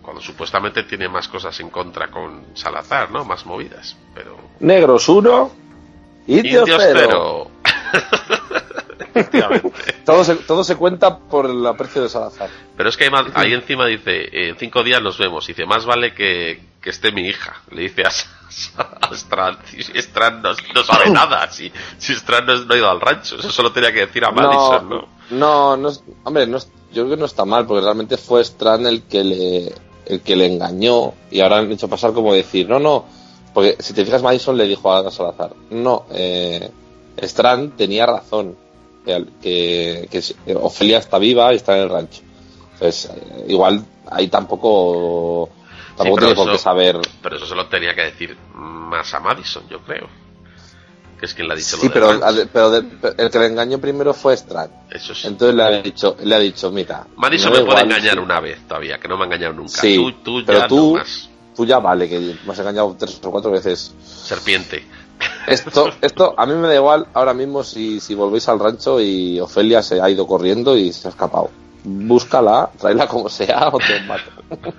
cuando supuestamente tiene más cosas en contra con Salazar, ¿no? Más movidas, pero... Negros uno, indios, Indios cero. cero. Todo se, todo se cuenta por el aprecio de Salazar. Pero es que ahí, ma- ahí encima dice, en cinco días nos vemos. Dice, más vale que, que esté mi hija. Le dice a, a Strand. Y si Strand no, no sabe nada. Si, si Strand no, no ha ido al rancho. Eso solo tenía que decir a Madison, ¿no? no, no hombre, no yo creo que no está mal, porque realmente fue Strand el que le, el que le engañó y ahora han hecho pasar como decir, no, no, porque si te fijas, Madison le dijo a Salazar, no, eh, Strand tenía razón, que, que, si- Ofelia está viva y está en el rancho. Entonces, eh, igual ahí tampoco, tampoco pero tiene por qué saber. Pero eso se lo tenía que decir más a Madison, yo creo. Que es quien le ha dicho Sí, lo pero, pero de- el que le engañó primero fue Strand. Eso sí. Entonces le ha dicho, le ha dicho, mira, Madison me da me puede engañar si- una vez todavía, que no me ha engañado nunca. Sí, tú, tú pero ya tú- no más. Tú ya vale, que me has engañado tres o cuatro veces. Serpiente. Esto, esto a mí me da igual ahora mismo si, si volvéis al rancho y Ofelia se ha ido corriendo y se ha escapado. Búscala, tráela como sea o te mato.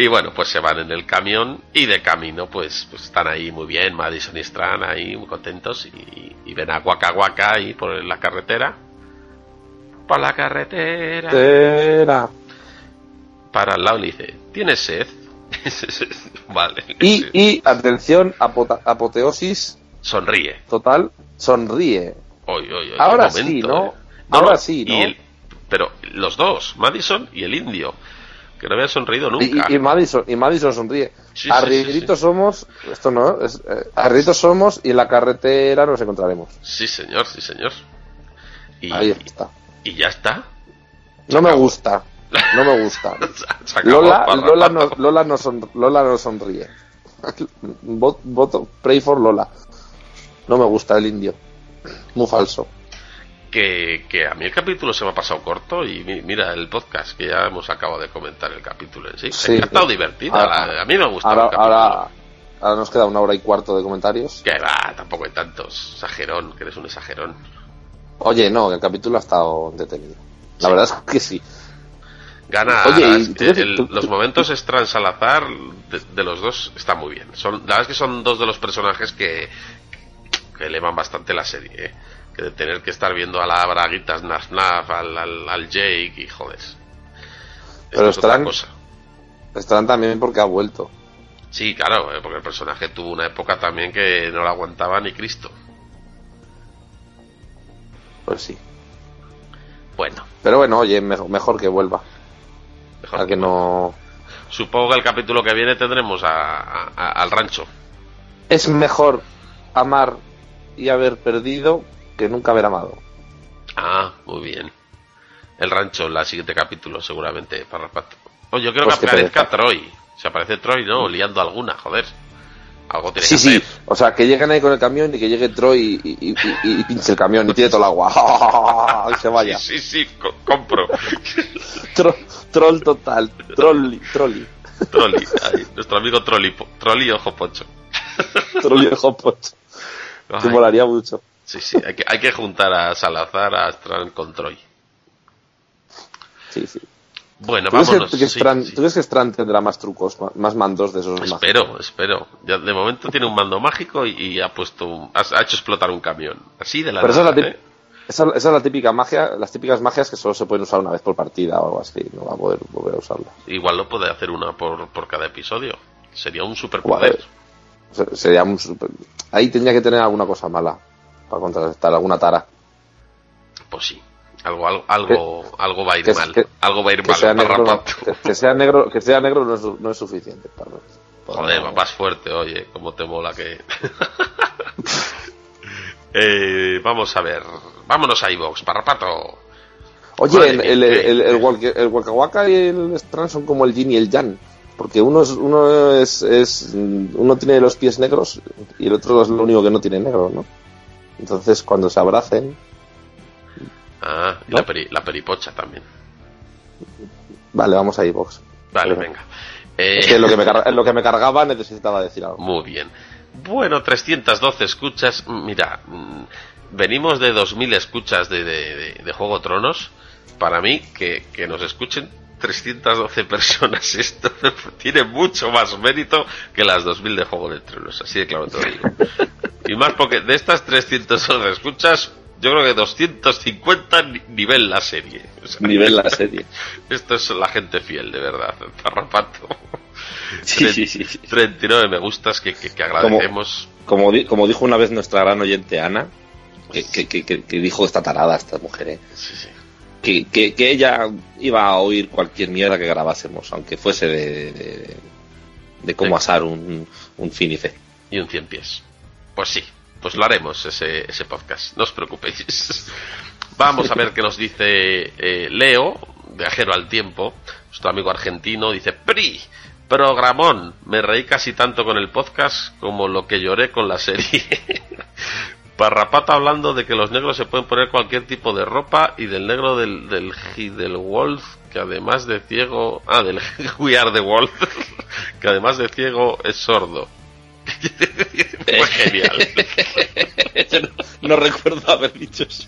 Y bueno, pues se van en el camión y de camino pues, pues están ahí muy bien, Madison y Strand ahí muy contentos y, y ven a Waka Waka ahí por la carretera. Por la carretera. Era. Para al lado le dice, ¿tienes sed? vale. Y, y atención, apoteosis Sonríe. total, sonríe. Ahora momento, sí, ¿no? eh. Ahora sí, y ¿no? el- pero los dos, Madison y el indio, que no habían sonreído nunca. y- y Madison, y Madison sonríe. Sí, sí, Arrieritos sí, somos, esto no, es, eh, arrieritos somos y en la carretera nos encontraremos. Sí, señor, sí, señor. Y, Ahí está. y ya está. No me gusta, no me gusta. Lola, Lola, no, Lola, no son- Lola no sonríe. Vot- Voto, pray for Lola. No me gusta el indio. Muy falso. que, que a mí el capítulo se me ha pasado corto y mi- mira el podcast que ya hemos acabado de comentar el capítulo en sí. Sí. ha estado divertido. Ahora- a mí me ha gustado Ahora, el capítulo. ahora, ahora nos queda una hora y cuarto de comentarios. Que va, tampoco hay tantos. Exagerón, que eres un exagerón. Oye, no, el capítulo ha estado detenido. La Sí. verdad es que sí. Gana. Oye, la y verdad es tú- que el- tú- los momentos Strand Salazar de, de los dos está muy bien. Son, la verdad es que son dos de los personajes que, que elevan bastante la serie. ¿eh? Que de tener que estar viendo a la Braguitas Naf Naf, al, al, al Jake y joder. Pero es otra cosa. También porque ha vuelto. Sí, claro, eh, porque el personaje tuvo una época también que no la aguantaba ni Cristo. Pues sí. Bueno, Pero bueno, oye, mejor, mejor que vuelva. Mejor A que no. Supongo que el capítulo que viene tendremos a- a- a- al rancho. Es mejor amar y haber perdido que nunca haber amado. Ah, muy bien. El rancho, el siguiente capítulo, seguramente, Parrapato. Oye, yo quiero Pues que aparezca. Troy. Si aparece Troy, ¿no? Liando alguna, joder. Algo tiene Sí, que sí. hacer. O sea, que lleguen ahí con el camión y que llegue Troy y, y, y- y- y pinche el camión y tire todo el agua. y se vaya. Sí, sí, sí, co- compro. Tro- troll total. Trolli. Trolli. Trolli, nuestro amigo Trolli, Trolli Ojo Pocho. Trolli Ojo Pocho. Que molaría mucho. sí, sí, hay que, hay que juntar a Salazar, a Strand con Troy. Sí, sí. Bueno, ¿Tú crees, vámonos. que, que sí, Strand, sí. ¿Tú crees que Strand tendrá más trucos, más mandos de esos mágicos? Espero, espero. Ya, de momento tiene un mando mágico y, y ha puesto un- ha, ha hecho explotar un camión. Así de la Pero esa es, la nada, ¿eh? Esa, esa es la típica magia, las típicas magias que solo se pueden usar una vez por partida o algo así. No va a poder volver a usarla. Igual lo puede hacer una por, por cada episodio. Sería un superpoder. Se- Sería un super- Ahí tendría que tener alguna cosa mala para contrarrestar alguna tara. Pues sí. Algo, algo, algo, algo va a ir que- mal. que- algo va a ir Que mal. sea, en negro, no- Parrapato. que, sea negro, que sea negro no es, no es suficiente. para- para- Joder, vas fuerte, oye, como te mola que. Eh, vamos a ver. Vámonos a iVox, Parrapato. Oye, Madre el, mía, el, el, el, Waka- el Waka Waka y el Strand son como el Yin y el Yang. Porque uno es, uno es, es, uno tiene los pies negros y el otro es lo único que no tiene negro, ¿no? Entonces cuando se abracen, Ah, y ¿No? la, peri- la peripocha también. vale, vamos a iVox. Vale, Pero- venga. Eh, Es que lo que, me lo que me cargaba necesitaba decir algo. Muy bien. Bueno, 312 escuchas. Mira, venimos de 2000 escuchas de, de, de- de Juego Tronos. Para mí, que, que nos escuchen 312 personas, esto tiene mucho más mérito que las 2000 de Juego de Tronos. Así de claro te lo digo. Y más porque de estas 312 escuchas, yo creo que 250 ni- nivel la serie. O sea, Nivel la serie. Esto es la gente fiel, de verdad. Parrapato. Sí, sí, sí. sí. 39 me gustas que, que, que agradecemos. Como, di- como dijo una vez nuestra gran oyente Ana, que, que, que, dijo esta tarada, esta mujer, ¿eh? Sí, sí. que, ella iba a oír cualquier mierda que grabásemos, aunque fuese de, de, de cómo asar un, un finife. Y un 100 pies. Pues sí, pues lo haremos ese, ese podcast. No os preocupéis. Vamos a ver qué nos dice eh, Leo, viajero al tiempo, nuestro amigo argentino, dice, PRI, programón, me reí casi tanto con el podcast como lo que lloré con la serie. Parrapata hablando de que los negros se pueden poner cualquier tipo de ropa y del negro del, del, Wolf, que además de ciego, ah, del We Are the Wolf, que además de ciego es sordo. Fue genial. no, recuerdo haber dicho eso.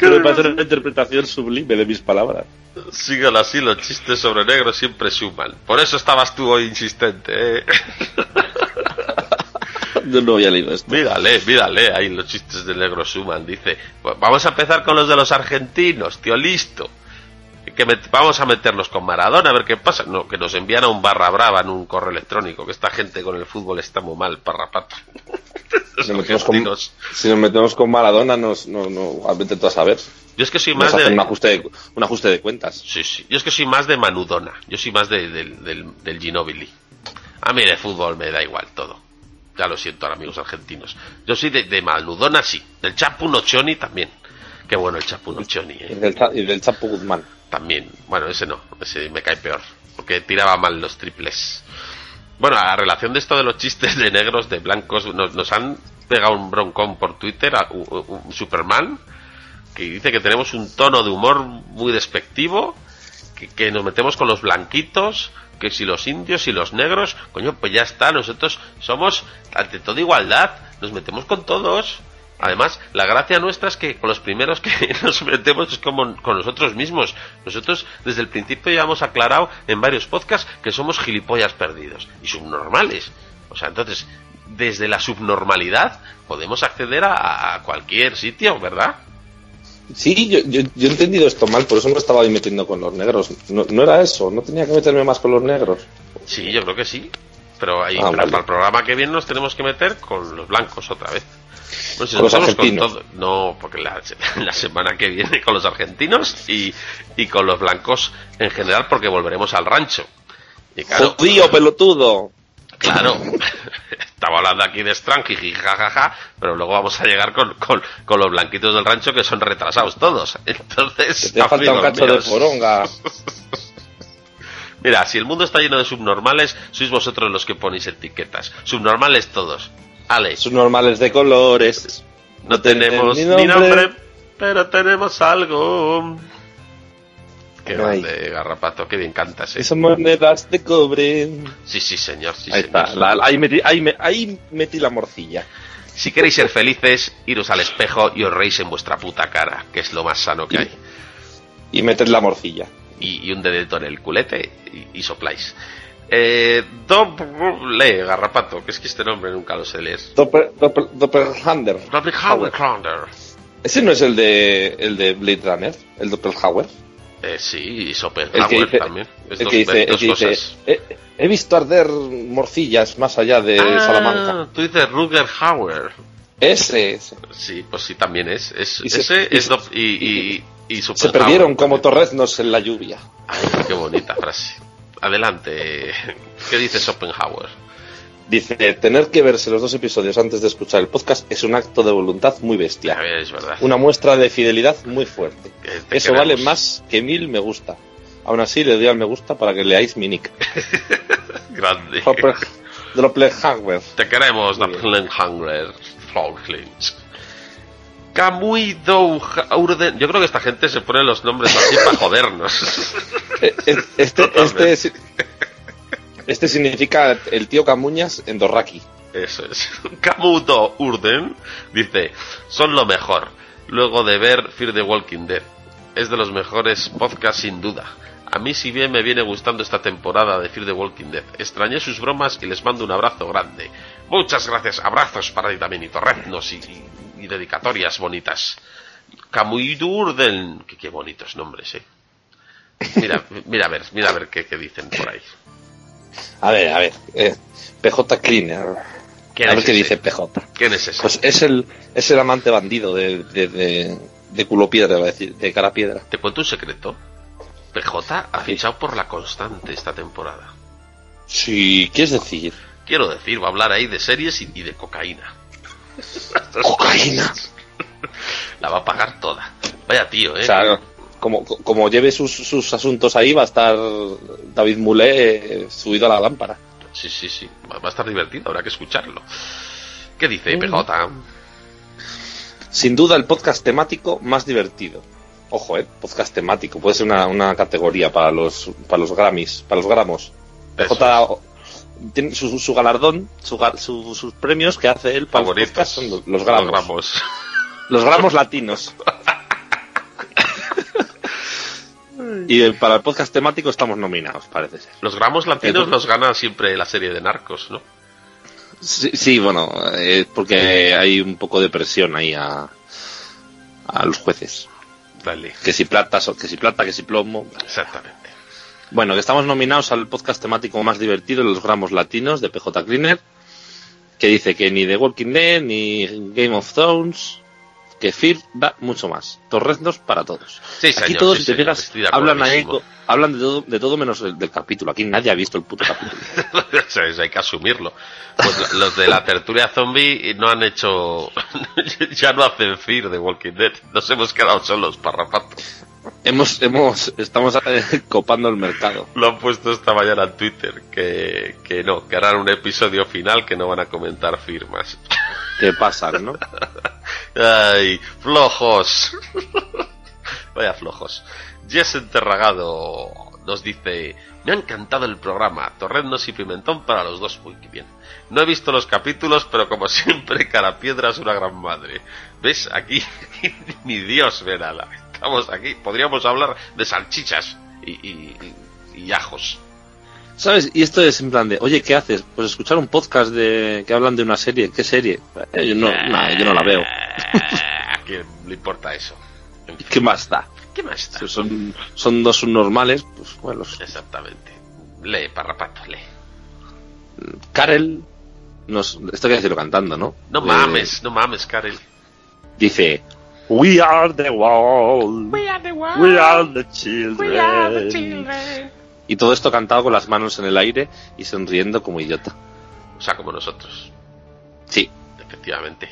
Pero me parece una interpretación sublime de mis palabras. Sigan así, los chistes sobre negros siempre suman. Por eso estabas tú hoy insistente, ¿eh? Yo no había leído esto. Mírale, mírale, ahí los chistes de negro suman. Dice, "Pues vamos a empezar con los de los argentinos, tío, listo. Que vamos a meternos con Maradona a ver qué pasa. No, que nos envían a un barra brava en un correo electrónico, que esta gente con el fútbol está muy mal, parrapato. Si nos metemos con, argentinos. si nos metemos con Maradona, nos, no, no, vete a saber. Yo es que soy más de... un ajuste de, un ajuste de cuentas. Sí, sí. Yo es que soy más de Manudona. Yo soy más de- del, del, del Ginobili. A mí de fútbol me da igual todo. Ya lo siento ahora, amigos argentinos. Yo soy de, de Manudona, sí. Del Chapu Nocioni también. Qué bueno el Chapu Nocioni, Y ¿eh? del, Cha- y del Chapo Guzmán. También. Bueno, ese no. Ese me cae peor. Porque tiraba mal los triples. Bueno, a relación de esto de los chistes de negros, de blancos, nos, nos han pegado un broncón por Twitter un, Superman que dice que tenemos un tono de humor muy despectivo, que, que nos metemos con los blanquitos, que si los indios y los negros, coño, pues ya está, nosotros somos ante todo igualdad, nos metemos con todos. Además, la gracia nuestra es que con los primeros que nos metemos es como con nosotros mismos. Nosotros desde el principio ya hemos aclarado en varios podcasts que somos gilipollas perdidos y subnormales. O sea, entonces, desde la subnormalidad podemos acceder a, a cualquier sitio, ¿verdad? Sí, yo, yo, yo he entendido esto mal, por eso me estaba ahí metiendo con los negros. No, no era eso, no tenía que meterme más con los negros. Sí, yo creo que sí. Pero ahí, Ah, vale. para el programa que viene nos tenemos que meter con los blancos otra vez. Si Con los todo- no, porque la, la semana que viene con los argentinos y, y con los blancos en general, porque volveremos al rancho. Y claro, ¡Judío, pelotudo! claro, estaba hablando aquí de Strang, jiji, jajaja, pero luego vamos a llegar con, con, con los blanquitos del rancho que son retrasados todos. Entonces, Te falta un cacho de poronga. Mira, si el mundo está lleno de subnormales, sois vosotros los que ponéis etiquetas. Subnormales todos. Ale, Sus normales de colores. no tenemos ni nombre, pero tenemos algo. Qué grande, Garrapato, qué bien cantas, eh. Esas monedas de cobre. Sí, sí, señor, sí, ahí señor. está, la- la- ahí, metí, ahí, me- ahí metí la morcilla. Si queréis ser felices, iros al espejo y os reís en vuestra puta cara, que es lo más sano que hay. Y meted la morcilla. Y, y un dedito en el culete y, y sopláis. Eh, doble Garrapato, que es que este nombre nunca lo sé leer. Doppel, doppel, Doppelhander. Doppelhauer. Ese no es el de, el de Blade Runner, el Doppelhauer. Eh, sí, y Schopenhauer también. Es el dos, que dice, el dos que dice, cosas. "He, he visto arder morcillas más allá de Ah, Salamanca. Tú dices Ruger Hauer. Ese, ese. Sí, pues sí, también es. es Y se- ese y es y, y, y, Se perdieron como torreznos en la lluvia. Ay, qué bonita frase. Adelante. ¿Qué dice Schopenhauer? Dice, tener que verse los dos episodios antes de escuchar el podcast es un acto de voluntad muy A bestia. ver, es verdad. Una muestra de fidelidad muy fuerte. Te Eso queremos. vale más que mil me gusta. Aún así le doy al me gusta para que leáis mi nick. Grande. Te queremos, Muy bien. Kamui Orden. Yo creo que esta gente se pone los nombres así para jodernos. Eh, eh, Este, Totalmente. este, este significa el tío Camuñas en Dorraki. Eso es. Kamudo Urden dice: Son lo mejor. Luego de ver Fear the Walking Dead. Es de los mejores podcasts sin duda. A mí si bien me viene gustando esta temporada de Fear the Walking Dead. Extrañé sus bromas y les mando un abrazo grande. Muchas gracias. Abrazos para ti también y torreznos y, y- y dedicatorias bonitas. Kamuido Urden. Qué, qué bonitos nombres, eh. Mira, mira a ver, mira a ver qué, qué dicen por ahí. A ver, a ver. eh, PJ Cleaner. ¿Quién a ver es qué dice PJ. ¿Quién es ese? Pues es el, es el amante bandido de, de, de, de culo piedra, iba a decir, de cara piedra. Te cuento un secreto. PJ ha fichado por la constante esta temporada. Sí, ¿quieres decir? Quiero decir, va a hablar ahí de series y, y de cocaína. Cocaína. La va a pagar toda. Vaya tío, ¿eh? O sea, como, como lleve sus, sus asuntos ahí, va a estar David Mulé eh, subido a la lámpara. Sí, sí, sí. Va a estar divertido, habrá que escucharlo. ¿Qué dice PJ? Sin duda el podcast temático más divertido. Ojo, eh, podcast temático. Puede ser una, una categoría para los, para los Grammys, para los gramos. PJ tiene su, su galardón, su sus premios que hace él para los Favoritos. podcasts son los, los gramos. Los gramos. Los gramos latinos. y eh, para el podcast temático estamos nominados, parece ser. Los gramos latinos El- los gana siempre la serie de narcos, ¿no? Sí, sí, bueno, eh, porque hay un poco de presión ahí a, a los jueces. Dale. Que si plata, que si plata, que si plomo. Exactamente. Bueno, que estamos nominados al podcast temático más divertido de los gramos latinos de PJ Cleaner, que dice que ni The Walking Dead, ni Game of Thrones, que Fear da mucho más. Torreznos para todos. Sí, Aquí señor, todos, sí, si te fijas, hablan, ahí, hablan de todo, de todo menos el- del capítulo. Aquí nadie ha visto el puto capítulo. Hay que asumirlo. Pues lo- los de la tertulia zombie no han hecho. ya no hacen Fear de Walking Dead. Nos hemos quedado solos, parrapato. Hemos, hemos, estamos eh, copando el mercado. Lo han puesto esta mañana en Twitter. Que, que no, que harán un episodio final que no van a comentar firmas. ¿Qué pasa, no? Ay, flojos. Vaya flojos. Jess Enterragado nos dice, me ha encantado el programa, torreznos y pimentón para los dos. Uy, qué bien. No he visto los capítulos, pero como siempre, Carapiedra es una gran madre. ¿Ves? Aquí, ni Dios ve nada. Estamos aquí, podríamos hablar de salchichas y, y, y- y ajos. ¿Sabes? Y esto es en plan de, oye, ¿qué haces? Pues escuchar un podcast de que hablan de una serie. ¿Qué serie? Eh, Yo no, nah, yo no la veo. ¿A quién le importa eso? ¿Qué más da? ¿Qué más da? Si son, son dos subnormales, pues bueno. Exactamente. Lee, parrapato, lee. Karel, nos, esto hay que decirlo cantando, ¿no? No Eh, mames, no mames, Karel. dice, We are the world. We are the, children. Y todo esto cantado con las manos en el aire y sonriendo como idiota. O sea, como nosotros, Sí, efectivamente.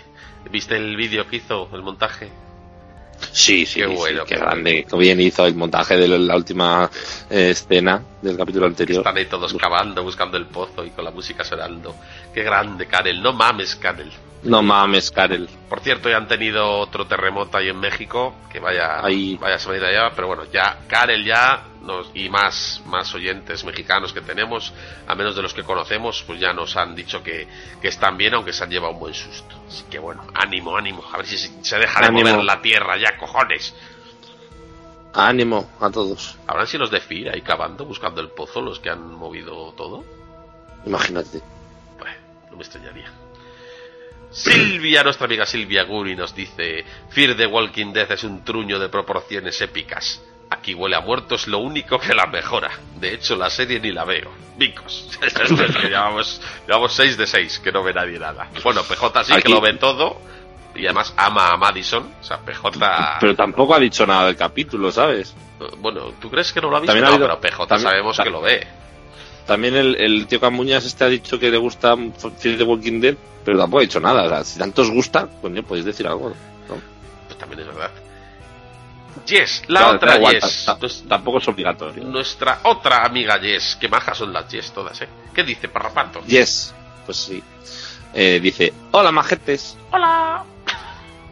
¿Viste el vídeo que hizo, el montaje? sí, sí. Qué sí, bueno, qué qué grande. Qué bien hizo el montaje de la última eh, escena del capítulo anterior. Están ahí todos cavando, buscando el pozo y con la música sonando. Qué grande, Karel. No mames, Karel. No mames, Karel. Por cierto, ya han tenido otro terremoto ahí en México, que vaya, Ahí. vaya semanita ya, pero bueno, ya Karel ya nos, y más, más oyentes mexicanos que tenemos, a menos de los que conocemos, pues ya nos han dicho que, que están bien, aunque se han llevado un buen susto. Así que bueno, ánimo, ánimo, a ver si se, se deja de mover la tierra ya, cojones. Ánimo a todos. ¿Habrán sido los de FIR ahí cavando, buscando el pozo, los que han movido todo? Imagínate. Bueno, no me extrañaría. Silvia, nuestra amiga Silvia Guri nos dice, Fear the Walking Dead es un truño de proporciones épicas. Aquí huele a muerto es lo único que la mejora. De hecho, la serie ni la veo. Vicos. Es que llevamos, llevamos 6 de 6, que no ve nadie nada. Bueno, PJ sí que Aquí- lo ve todo. Y además ama a Madison. O sea, PJ... Pero tampoco ha dicho nada del capítulo, ¿sabes? Bueno, ¿tú crees que no lo ha visto? También ha no, pero PJ también- sabemos que lo ve. También el, el tío Camuñas este ha dicho que le gusta Fear the Walking Dead, pero tampoco ha dicho nada. O sea, si tanto os gusta, coño, podéis decir algo. ¿no? Pues también es verdad. Yes, la Claro, otra igual, Yes. tampoco es obligatorio. Nuestra otra amiga Jess, que majas son las Jess todas, ¿eh? ¿Qué dice Parrapato? Yes, pues sí. Eh, dice, hola majetes. Hola.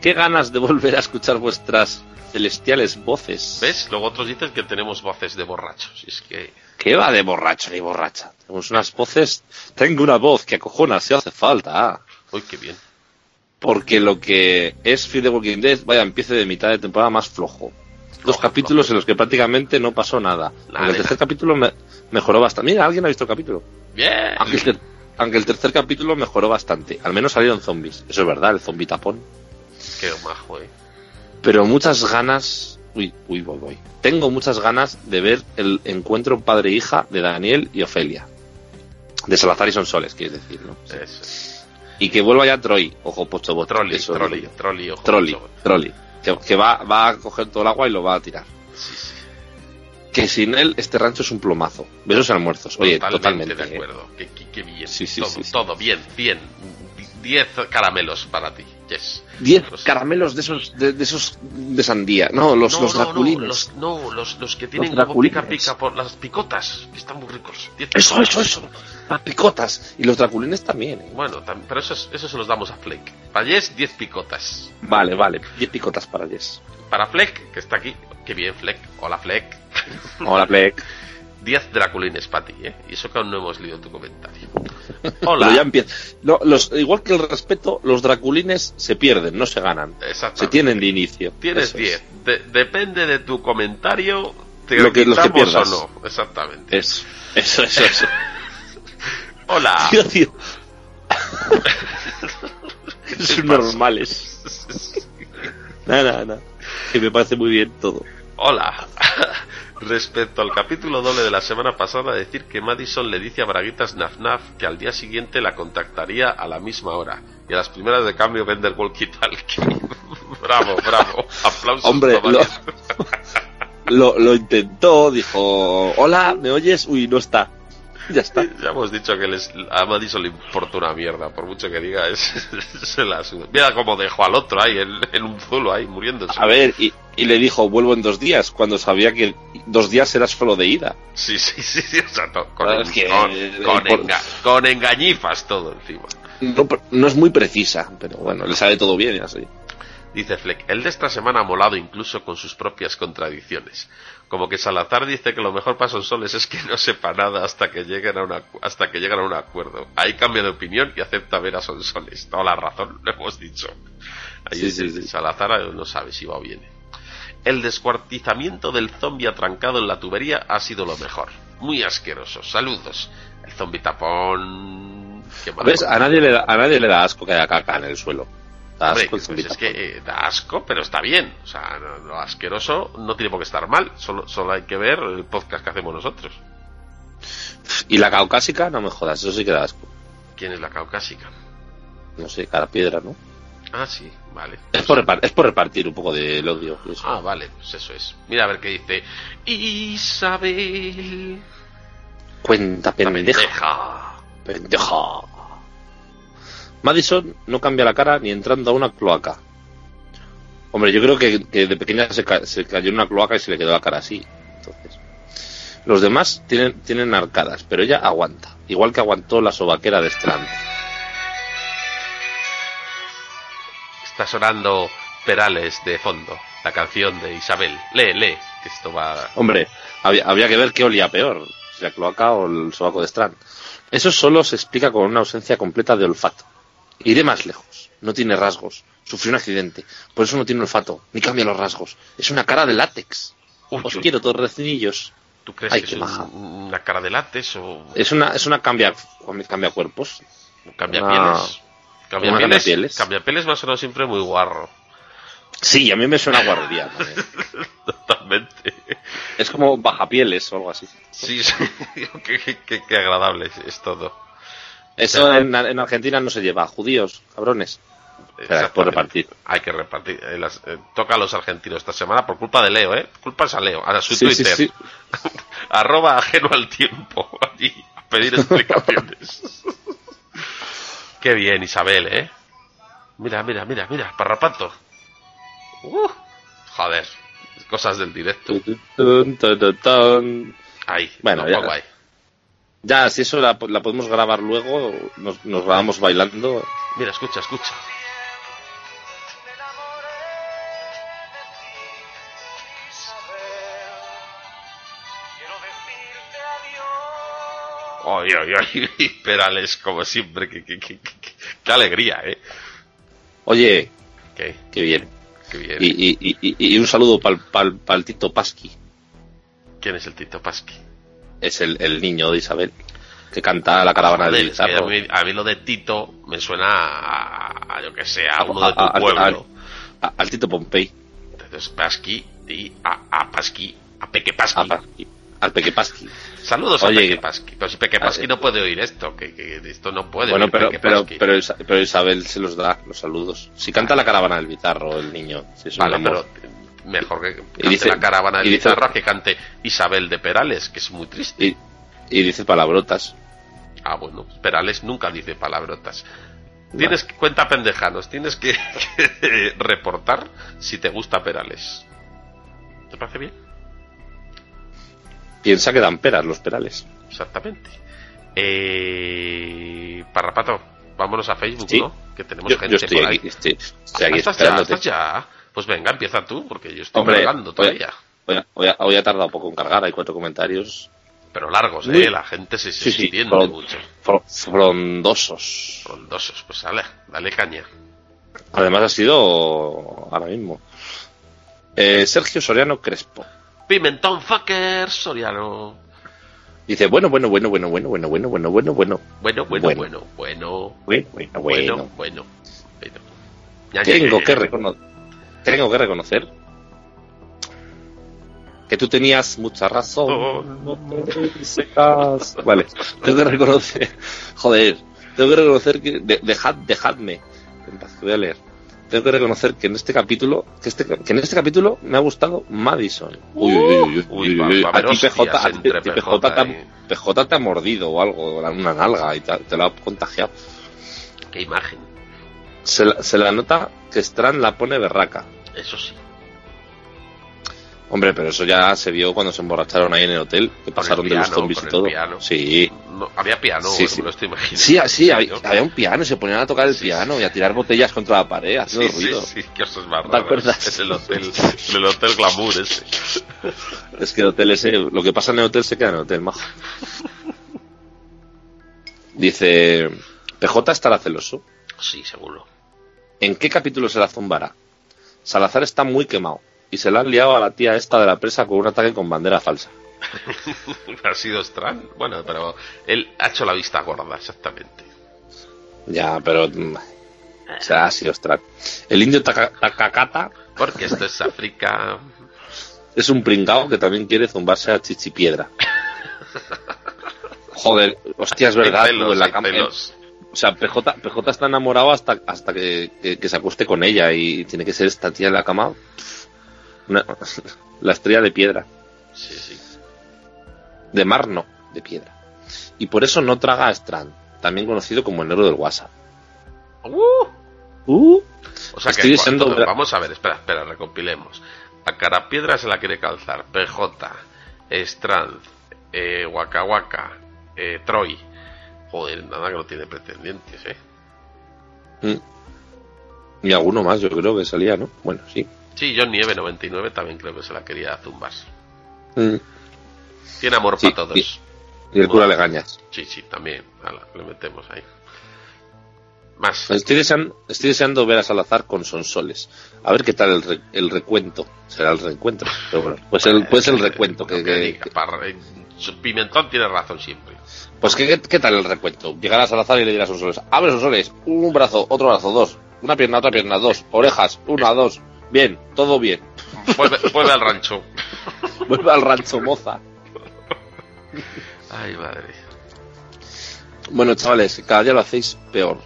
Qué ganas de volver a escuchar vuestras celestiales voces. ¿Ves? Luego otros dicen que tenemos voces de borrachos. Es que... ¿Qué va de borracho ni borracha? Tenemos unas voces... Tengo una voz que acojona si hace falta. Uy, qué bien. Porque lo que es Fear the Walking Dead, vaya, empiece de mitad de temporada más flojo. Dos capítulos flojo. en los que prácticamente no pasó nada. Nada, Aunque el tercer capítulo me- mejoró bastante. Mira, alguien ha visto el capítulo. Bien. Aunque el, ter- aunque el tercer capítulo mejoró bastante. Al menos salieron zombies. Eso es verdad, el zombie tapón. Qué majo, ¿eh? Pero muchas ganas. Uy, uy, voy, voy. Tengo muchas ganas de ver el encuentro padre-hija de Daniel y Ofelia. De Salazar y Sonsoles, quieres decir, ¿no? Eso. Y que vuelva ya Troy, ojo pocho yo. trolli, ojo. Que, que va, va a coger todo el agua y lo va a tirar. Sí, sí. Que sin él este rancho es un plomazo. Besos almuerzos. Oye, totalmente, totalmente. de ¿eh? acuerdo. Qué, qué- qué bien. Sí, sí, todo, sí, sí. todo bien, bien. Diez caramelos para ti. Yes. Diez Pues- caramelos de esos de, de esos de sandía. No, los, no, los no, no, draculines. los, no, los, los que tienen Los como pica pica por las picotas, que están muy ricos. Diez Eso, eso, eso. Las picotas. Y los draculines también. ¿eh? Bueno, tam- pero eso, es- eso se los damos a Fleck. Para Jess, 10 picotas. Vale, vale. Diez picotas para Jess. Para Fleck, que está aquí, qué bien Fleck. Hola Fleck. Hola, Plek. 10 draculines para ti, ¿eh? Y eso que aún no hemos leído tu comentario. Pero Hola. ya empieza. No, los, igual que el respeto, los draculines se pierden, no se ganan. Se tienen de inicio. Tienes Eso es. 10. De- depende de tu comentario, te Lo que- los que pierdas. o no. Exactamente. Eso, eso, eso. eso. Hola. Tío, tío. Son normales. Nada, nada. Que me parece muy bien todo. Hola. Respecto al capítulo doble de la semana pasada, decir que Madison le dice a Braguitas Naf Naf que al día siguiente la contactaría a la misma hora. Y a las primeras de cambio vende el walkie-talkie. bravo, bravo. Aplausos. Hombre, lo, lo, intentó, dijo, hola, ¿me oyes? Uy, no está. Ya está. Ya hemos dicho que les, a Madison le importa una mierda, por mucho que diga, es, se la suda. Mira cómo dejó al otro ahí, en, en un zulo ahí, muriéndose. A ver, y, y le dijo, vuelvo en dos días, cuando sabía que dos días era solo de ida. Sí, sí, sí, sí, o sea, con, Claro, en- es que, con- eh, con por- enga- con engañifas todo encima. No, no es muy precisa, pero bueno, le sale todo bien y así. Dice Fleck, el de esta semana ha molado incluso con sus propias contradicciones. Como que Salazar dice que lo mejor para Sonsoles es que no sepa nada hasta que lleguen a una, hasta que llegan a un acuerdo. Ahí cambia de opinión y acepta ver a Sonsoles. Toda la razón, lo hemos dicho. Ahí Sí, es- sí, sí. Salazar no sabe si va o viene. El descuartizamiento del zombie atrancado en la tubería ha sido lo mejor. Muy asqueroso. Saludos. El zombie tapón... ¿Ves? A nadie, le da, a nadie le da asco que haya caca en el suelo. Da Hombre, asco el pues es que eh, da asco, pero está bien. O sea, lo asqueroso no tiene por qué estar mal. Solo, solo hay que ver el podcast que hacemos nosotros. Y la caucásica, no me jodas, eso sí que da asco. ¿Quién es la caucásica? No sé, cada piedra, ¿no? Ah, sí, vale. Es por, repar- es por repartir un poco del odio. eso. Ah, vale, pues eso es. Mira a ver qué dice. Isabel. Cuenta, pendeja. pendeja. Pendeja. Madison no cambia la cara ni entrando a una cloaca. Hombre, yo creo que, que de pequeña se, ca- se cayó en una cloaca y se le quedó la cara así. Entonces, los demás tienen, tienen arcadas, pero ella aguanta. Igual que aguantó la sobaquera de Strand. Está sonando Perales de fondo, la canción de Isabel. Lee, lee, que esto va... Hombre, había, había que ver qué olía peor, si la cloaca o el sobaco de Strand. Eso solo se explica con una ausencia completa de olfato. Iré más lejos. No tiene rasgos. Sufrió un accidente. Por eso no tiene olfato. Ni cambia los rasgos. Es una cara de látex. Uy, Os uy. quiero, torrecinillos. ¿Tú crees Ay, que es maja. una cara de látex o Es una, es una cambia, cambia cuerpos. cambia Una- pieles? Cambia una pieles, cambiapieles. cambia pieles me ha sonado siempre muy guarro. Sí, a mí me suena guarrería. Totalmente. Es como bajapieles o algo así. Sí, sí. qué, qué- qué- agradable es, todo. Eso en, en Argentina no se lleva. Judíos, cabrones. Espera, por repartir. Hay que repartir. Eh, las- eh, toca a los argentinos esta semana por culpa de Leo, ¿eh? Culpa es a Leo, a su Sí, sí, Twitter. sí. Arroba ajeno al tiempo. Allí, a pedir explicaciones. Qué bien, Isabel, ¿eh? Mira, mira, mira, mira, parrapato. Uh, joder, cosas del directo. Ahí, Bueno, no, ya. guay. Ya, si eso la, la podemos grabar luego, nos, nos grabamos bailando. Mira, escucha, escucha. Ay, ay, ay, Perales, como siempre, qué, qué, qué, qué- qué alegría, ¿eh? Oye, Qué, qué bien. qué bien. Y, y, y, y- y un saludo para el Tito Pasqui. ¿Quién es el Tito Pasqui? Es el, el niño de Isabel, que canta la caravana del que a, mí, a mí lo de Tito me suena a, a, yo que sé, a A- uno de tu pueblo. al Tito Pompey. Entonces, Pasqui y a, Pasqui, a Peque Pasqui, al Peque Pasqui. Saludos Oye, a Peque Pasqui. Pero si Peque a- Pasqui no puede oír esto, que, que esto no puede Bueno, oír pero, Isabel se los da, los saludos. Si canta la caravana del Bizarro, el niño. si es Vale, pero mejor que cante dice- la caravana de y dice- guitarra que cante Isabel de Perales, que es muy triste. Y, y dice palabrotas. Ah, bueno, Perales nunca dice palabrotas. Tienes que, cuenta pendejanos, tienes que, que reportar si te gusta Perales. ¿Te parece bien? Piensa que dan peras los perales. Exactamente. Eh, Parrapato, vámonos a Facebook, Sí. ¿no? Que tenemos Yo, gente yo estoy por ahí. aquí, estoy, estoy aquí Ah, ¿Estás ya? ¿Estás ya? Pues venga, empieza tú, porque yo estoy Hombre, cargando todavía. Hoy, ha- hoy ha- hoy ha tardado poco en cargar, hay cuatro comentarios. Pero largos, ¿eh? La gente se, se Sí, sí, extiende mucho. fro- Frondosos. Frondosos, pues dale, dale caña. Además ha sido ahora mismo. Eh, Sergio Soriano Crespo. Pimentón fucker Soriano. Dice, bueno, bueno, bueno, bueno, bueno, bueno, bueno, bueno, bueno, bueno. Bueno, bueno, Bueno. bueno, bueno, Bueno, bueno, bueno, bueno. Tengo que, ya. recono- tengo que reconocer que tú tenías mucha razón. No te secas. Vale, tengo que reconocer. Joder, tengo que reconocer que. de- dejad, dejadme. En paz, que voy a leer. Tengo que reconocer que en este capítulo, que, este, que en este capítulo me ha gustado Madison. Uy, uy, uy, uy, Uy, uy, va- uy. va a A haber ti PJ, PJ PJ te, y- ha, PJ te ha mordido o algo, una nalga y te, te lo ha contagiado. Qué imagen. Se la, se la nota que Strand la pone berraca. Eso sí. Hombre, pero eso ya se vio cuando se emborracharon ahí en el hotel, que pasaron de los zombies y todo. piano. Sí. No, había piano, Sí, bueno, sí. me lo estoy imaginando. Sí, sí, había, un piano y se ponían a tocar el piano y a tirar botellas contra la pared, Sí, haciendo sí, ruido. sí, qué cosas más ¿Te raras. acuerdas? Es el hotel, el hotel glamour ese. Es que el hotel ese, lo que pasa en el hotel se queda en el hotel, majo. Dice, PJ estará celoso. Sí, seguro. ¿En qué capítulo se la zumbará? Salazar está muy quemado y se la han liado a la tía esta de la presa con un ataque con bandera falsa. ha sido Strand. Bueno, pero él ha hecho la vista gorda, exactamente. Ya, pero... mm, O sea, ha sido Strand. El indio Taka- Takakata Porque esto es África. es un pringao que también quiere zumbarse a Chichipiedra. Joder, hostia, es verdad. Tú, en la cama- o sea, PJ, PJ está enamorado hasta, hasta que, que- que se acueste con ella y tiene que ser esta tía en la cama. Una- la estrella de piedra. Sí, sí. De mar no, de piedra. Y por eso no traga a Strand, también conocido como el negro del WhatsApp. Uh, Uh, o sea Estoy que ver- vamos a ver, espera, espera, recompilemos. A Carapiedra se la quiere calzar. PJ, Strand, eh, Waka Waka, eh, Troy. Joder, nada que no tiene pretendientes, eh. Y alguno más, yo creo que salía, ¿no? Bueno, sí. Sí, John Nieve 99 también creo que se la quería zumbar. Mm. Tiene amor Sí, para todos. y- Y el cura Legañas. Sí, sí, también. Ala, le metemos ahí. Más. Estoy deseando, estoy deseando ver a Salazar con Sonsoles. A ver qué tal el, re- el recuento. Será el reencuentro. Pero bueno, pues el, pues el recuento. Que, eh, Pimentón tiene razón siempre. pues ¿qué, qué tal el recuento. Llegará a Salazar y le dirá a Sonsoles. Abre Sonsoles. Un brazo, otro brazo, dos. Una pierna, otra pierna, dos. Orejas, una, dos. Bien, todo bien. Vuelve, vuelve al rancho. Vuelve al rancho moza. Ay, madre. Bueno, chavales, cada día lo hacéis peor.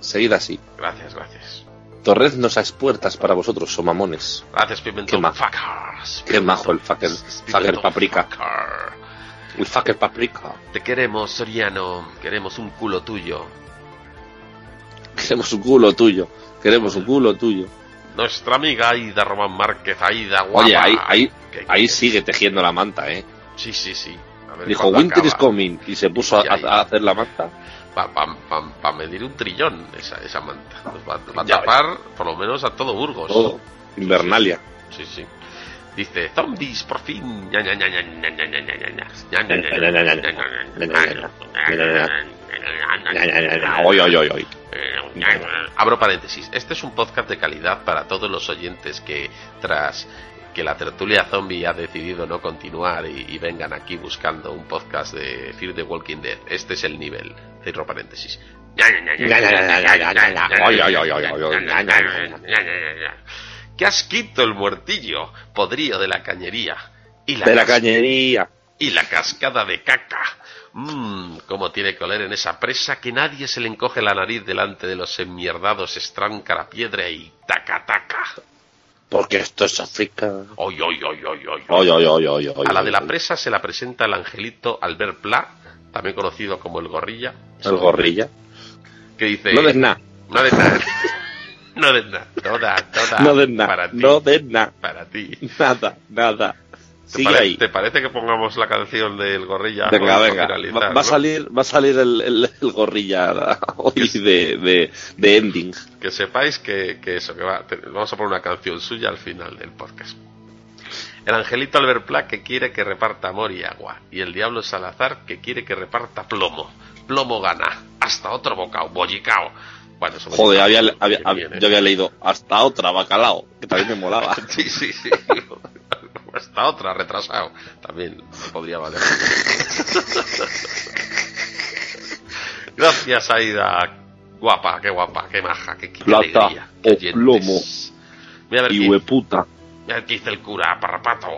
Seguid así. Gracias, gracias. Torred nos has puertas para vosotros, somamones. Gracias, Qué Pimentón. ma- Fuckers. Qué majo el fucker, fucker paprika. fucker. El fucker paprika. Te queremos, Soriano. Queremos un culo tuyo. Queremos un culo tuyo. Queremos un culo tuyo. Nuestra amiga Aida Román Márquez, Aida guapa. Oye, ahí, ahí, ahí sigue tejiendo la manta, ¿eh? Sí, sí, sí. Dijo, Winter acaba. is coming, y se puso a, a, hacer la manta. Para pa, pa, pa medir un trillón esa, esa manta. Va, va a tapar por lo menos a todo Burgos. Todo. Invernalia. sí. sí. sí. Dice, zombies, por fin. Oy, oy, oy. Abro paréntesis. Este es un podcast de calidad para todos los oyentes que, tras que la tertulia zombie ha decidido no continuar y, y vengan aquí buscando un podcast de Fear the Walking Dead. Este es el nivel. Cierro paréntesis. ¡Qué asquito el muertillo! Podrío de la cañería. Y la, De la cañería. y la cascada de caca. Mmm, cómo tiene que oler en esa presa que nadie se le encoge la nariz delante de los enmierdados estranca la piedra y taca taca. Porque esto es África. Oy, oy, oy, oy, oy. Oy, oy, oy, oy, oy. A la de la presa se la presenta el angelito Albert Pla, también conocido como el gorrilla, El gorrilla. que dice... No des nada. No des nada. No des nada. No no des nada. Para ti. No des nada. Para ti. Nada, nada. ¿Te, Sigue pare- ahí. te parece que pongamos la canción del gorrilla? Venga, venga. finalizar, Va, va a salir, va a salir el, el, el gorrilla hoy de, de, de ending. que sepáis que, que eso, que va, te- vamos a poner una canción suya al final del podcast. El angelito Albert Pla que quiere que reparta amor y agua. Y el diablo Salazar que quiere que reparta plomo. Plomo gana. Hasta otro bocado. Bollicao. Bueno, Joder, había, yo había leído hasta otra bacalao, que también me molaba. Sí, sí, sí. Hasta otra, retrasado. También podría valer. Gracias, Aida. Guapa, qué guapa, qué maja, qué, qué Plata alegría. o plomo. Mira a ver Y hueputa. mira a ver qué dice el cura, parrapato.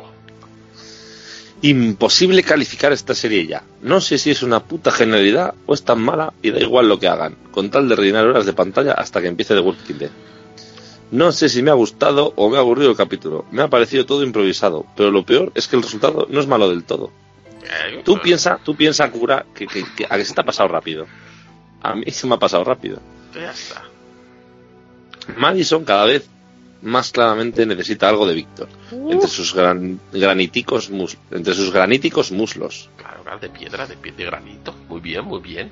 Imposible calificar esta serie ya. No sé si es una puta genialidad o es tan mala y da igual lo que hagan, con tal de rellenar horas de pantalla hasta que empiece The Walking Dead. No sé si me ha gustado o me ha aburrido el capítulo. Me ha parecido todo improvisado, pero lo peor es que el resultado no es malo del todo. Eh, Tú piensa, tú piensa, cura, que, que, que a que se te ha pasado rápido. A mí se me ha pasado rápido. Ya está. Madison cada vez más claramente necesita algo de Víctor. Entre sus gran- graniticos mus- entre sus graníticos muslos. Claro, claro, de piedra, de, pie- de granito. Muy bien, muy bien.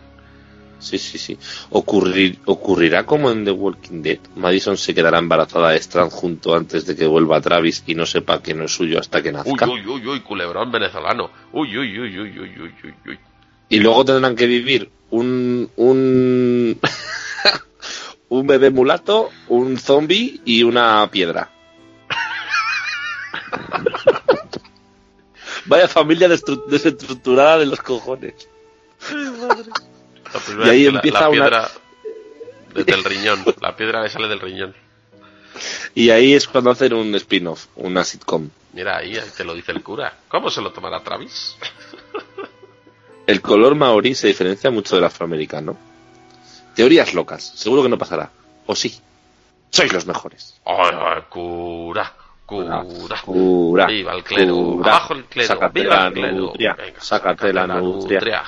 Sí, sí, sí. Ocurrir, ocurrirá como en The Walking Dead. Madison se quedará embarazada de Strand junto antes de que vuelva Travis y no sepa que no es suyo hasta que nazca. uy, uy, uy, culebrón venezolano. Uy, uy, uy, uy, uy, uy, uy, uy. Y luego tendrán que vivir un un un bebé mulato, un zombie y una piedra. Vaya familia desestructurada de los cojones. La primera Y ahí que la- empieza la, una- piedra desde el riñón. La piedra le sale del riñón. Y ahí es cuando hacen un spin-off, una sitcom. Mira, ahí, ahí te lo dice el cura. ¿Cómo se lo tomará Travis? El color maorí se diferencia mucho del afroamericano. Teorías locas, seguro que no pasará. O sí. Sois los mejores. Ay, ay, cura, cura. Cura. Viva el clero. cura. Abajo el clero. Sácate Viva la el clero. nutria. Venga, Sácate la nutria.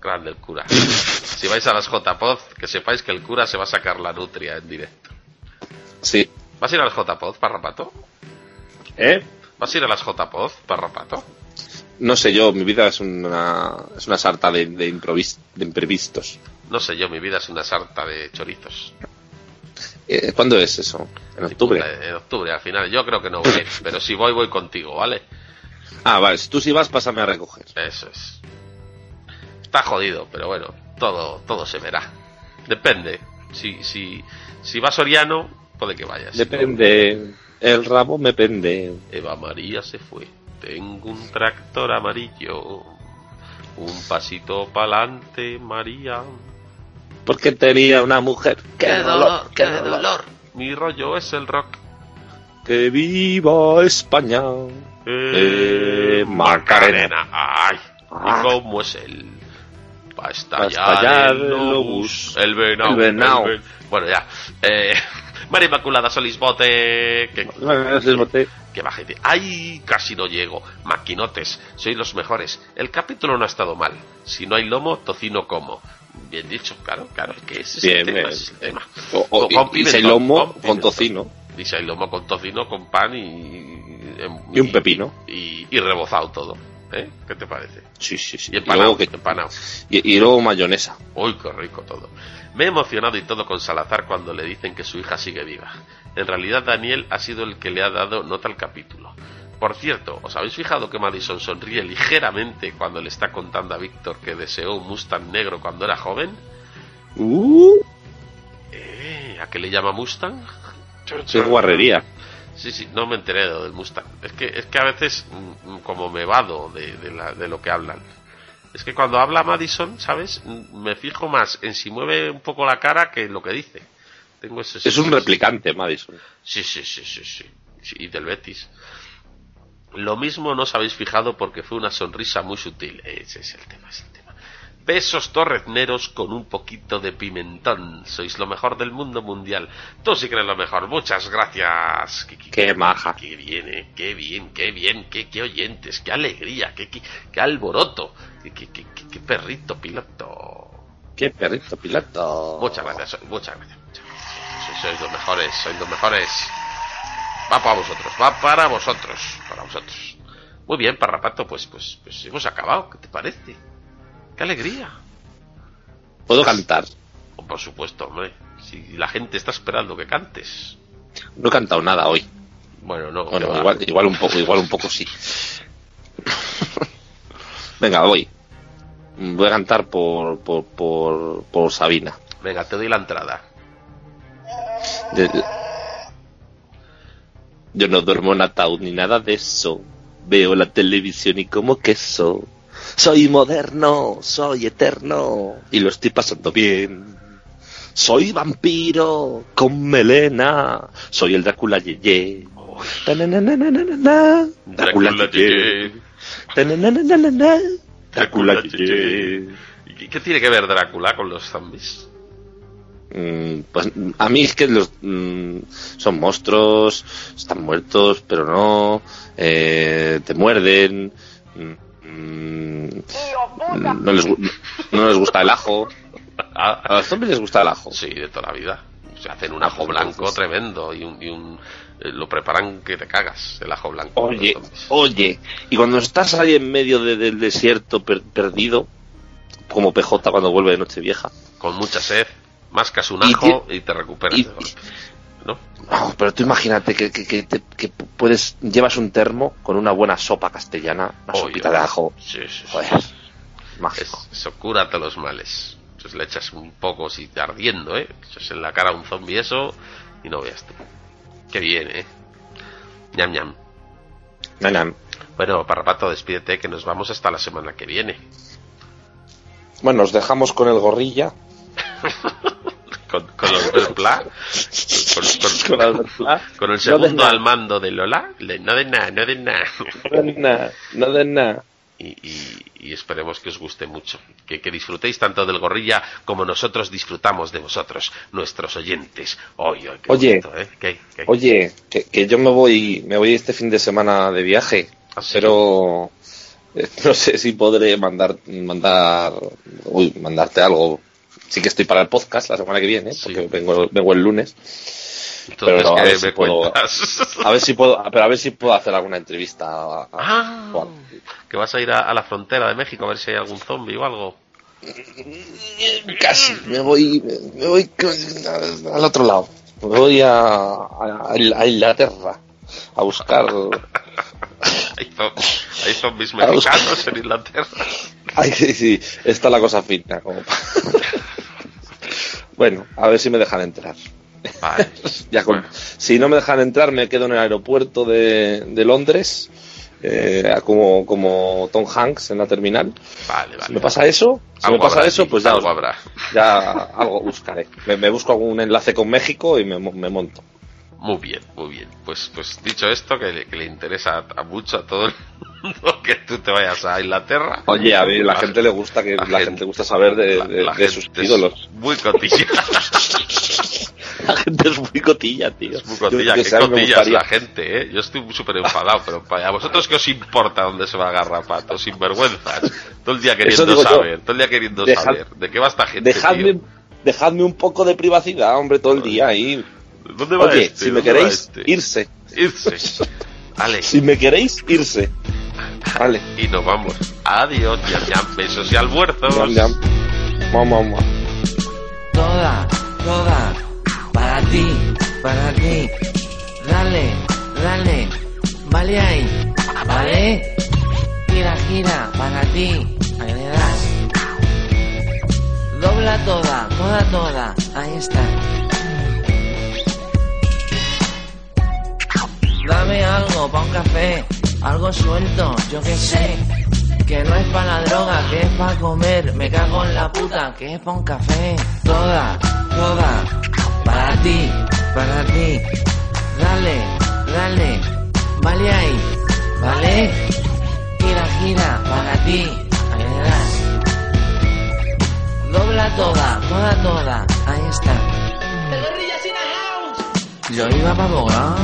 Grande el cura. si vais a las JPod, que sepáis que el cura se va a sacar la nutria en directo. Sí. ¿Vas a ir a las JPod, parrapato? ¿Eh? ¿Vas a ir a las JPod, parrapato? No sé yo, mi vida es una, es una sarta de, de, improvis- de imprevistos. No sé yo, mi vida es una sarta de chorizos. Eh, ¿Cuándo es eso? ¿En octubre? En octubre, al final. Yo creo que no voy, pero si voy, voy contigo, ¿vale? Ah, vale, si tú si vas, pásame a recoger. Eso es. Está jodido, pero bueno, todo, todo se verá. Depende. Si, si, si vas Soriano, puede que vayas. Depende. El rabo me pende. Eva María se fue. Tengo un tractor amarillo. Un pasito pa'lante, María. Porque tenía una mujer. ¡Qué dolor! ¡Qué dolor! Mi rollo es el rock. Que viva España. Eh, Eh, Macarena. ¡Ay! Ah. ¿Y cómo es el...? Pa' estallar, estallar el obús. el venao. El venao. el ven- Bueno, ya. Eh, María Inmaculada Solís Bote. Que, que baje. ¡Ay! Casi no llego. Maquinotes, sois los mejores. El capítulo no ha estado mal. Si no hay lomo, tocino como. Bien dicho, claro, claro. es Que ese es Bien, el tema, es el tema. O- o- Con y- y si lomo, con tocino. Y si hay lomo con tocino, con pan y... Y un pepino. Y rebozado todo. ¿Eh? ¿Qué te parece? Sí, sí, sí. Y Y empanado. luego, que- empanado. y- y luego mayonesa. Uy, qué rico todo. Me he emocionado y todo con Salazar cuando le dicen que su hija sigue viva. En realidad Daniel ha sido el que le ha dado nota al capítulo. Por cierto, ¿os habéis fijado que Madison sonríe ligeramente cuando le está contando a Víctor que deseó un Mustang negro cuando era joven? Uh, Eh, ¿A qué le llama Mustang? qué guarrería. Sí, sí, no me enteré de lo del Mustang. Es que, es que a veces, mm, mm, como me vado de, de, la- de lo que hablan. Es que cuando habla Madison, ¿sabes? Mm, Me fijo más en si mueve un poco la cara que en lo que dice. Tengo ese Es un replicante, Madison. Sí, sí, sí, sí, sí. Sí, Y del Betis. Lo mismo no os habéis fijado porque fue una sonrisa muy sutil. Ese es el tema, es el tema. Besos torrezneros con un poquito de pimentón. Sois lo mejor del mundo mundial. Tú sí que eres lo mejor. Muchas gracias. Qué, qué- Qué maja. Qué bien, eh. Qué bien, qué bien. Qué, qué oyentes. Qué alegría. Qué, qué, qué alboroto. Qué, qué, qué- qué- qué perrito piloto. Qué perrito piloto. Muchas gracias, muchas gracias. muchas gracias. Sois, sois los mejores, sois los mejores. Va para vosotros, va para vosotros, para vosotros. Muy bien, Parrapato, pues, pues, pues hemos acabado. ¿Qué te parece? ¡Qué alegría! Puedo cantar. Oh, por supuesto, hombre. Si la gente está esperando que cantes. No he cantado nada hoy. Bueno, no. Bueno, igual, igual un poco, igual un poco sí. Venga, voy. Voy a cantar por, por, por, por Sabina. Venga, te doy la entrada. De- Yo no duermo en ataúd ni nada de eso. Veo la televisión y como queso. Soy moderno, soy eterno y lo estoy pasando bien. Soy vampiro con melena. Soy el Drácula Yeye. Drácula Yeye. Drácula Yeye. ¿Y ¿Qué tiene que ver Drácula con los zombies? Pues a mí es que los son monstruos, están muertos, pero no, eh, te muerden, mm, no, les, gu- no les gusta el ajo. A los zombies les gusta el ajo. Sí, de toda la vida. Se hacen un ajo blanco tremendo y un, y un eh, lo preparan que te cagas el ajo blanco. Oye, oye, y cuando estás ahí en medio de- del desierto per- perdido, como PJ cuando vuelve de Nochevieja, con mucha sed, mascas un Y ajo y, te recuperas y- de golpe. Pero tú imagínate que, que, que te- que puedes, llevas un termo con una buena sopa castellana, una Oye, sopita de ajo. Sí, sí, sí. Joder, mágico. Es- eso cura todos los males. Entonces le echas un poco si ardiendo, ¿eh? Echas en la cara a un zombie eso y no veas tú. Qué bien, ¿eh? Ñam, ñam. Nan, nan. Bueno, Parrapato, despídete que nos vamos hasta la semana que viene. Bueno, os dejamos con el gorrilla. Con, con los del con, el segundo al mando de Lola, le- no de nada, no de nada. No de nada, no de nada. Y, y- y esperemos que os guste mucho, que, que disfrutéis tanto del gorrilla como nosotros disfrutamos de vosotros, nuestros oyentes. Oye, qué Oye. bonito, ¿eh? ¿Qué- qué? Oye, que, que yo me voy, me voy este fin de semana de viaje, ¿Ah, pero eh, no sé si podré mandar, mandar, uy, mandarte algo. Sí que estoy para el podcast la semana que viene, Sí. porque vengo, vengo el lunes. Entonces, pero a ¿qué ver me si puedo-? A ver si puedo, pero a ver si puedo hacer alguna entrevista. a- a- Ah, Juan. que vas a ir a, a la frontera de México a ver si hay algún zombie o algo. Casi, me voy, me voy al otro lado. Voy a, Inglaterra a buscar. Hay, zo- hay zombies mexicanos en Inglaterra. Ay, sí, sí, está la cosa fina. como bueno, a ver si me dejan entrar. Vale. Ya con- si no me dejan entrar, me quedo en el aeropuerto de, de Londres, eh, como, como Tom Hanks en la terminal. Vale, Si me pasa eso, si Algo me pasa habrá eso, pues ya, algo habrá. ya algo buscaré. Me, me busco algún enlace con México y me, me monto. Muy bien, muy bien. Pues, pues dicho esto, que le, que le interesa a, a mucho a todo el mundo que tú te vayas a Inglaterra. Oye, a ver, la gente le gusta que la, gente, gusta saber de, de- la de gente sus ídolos. Muy cotilla. La gente es muy cotilla, tío. Muy cotilla, Yo- yo qué cotilla es la gente, ¿eh? Yo estoy súper enfadado, pero para a vosotros qué os importa dónde se va a agarrar pato, sinvergüenzas. Todo el día queriendo digo yo. saber, todo el día queriendo Dejad- saber. ¿De qué va esta gente, Dejadme, tío? dejadme un poco de privacidad, hombre, todo el día ahí. ¿Dónde va Oye, este? si me ¿Dónde va queréis, este? irse. Irse. Vale. Si me queréis, irse. Vale. Y nos vamos. Adiós, ya, ya, besos y almuerzos. Yam, yam. Mamá, mamá. Toda, toda, para ti, para ti. Dale, dale, vale ahí, vale. Gira, gira, para ti, ahí le das. Dobla toda, toda, toda, ahí está. Dame algo pa' un café, algo suelto, yo que sé. Que no es pa' la droga, que es pa' comer. Me cago en la puta, que es pa' un café. Toda, toda, para ti, para ti. Dale, dale, vale ahí, vale. Gira, gira, para ti, ahí le das. Dobla toda, toda, toda, ahí está. Yo iba para abogado.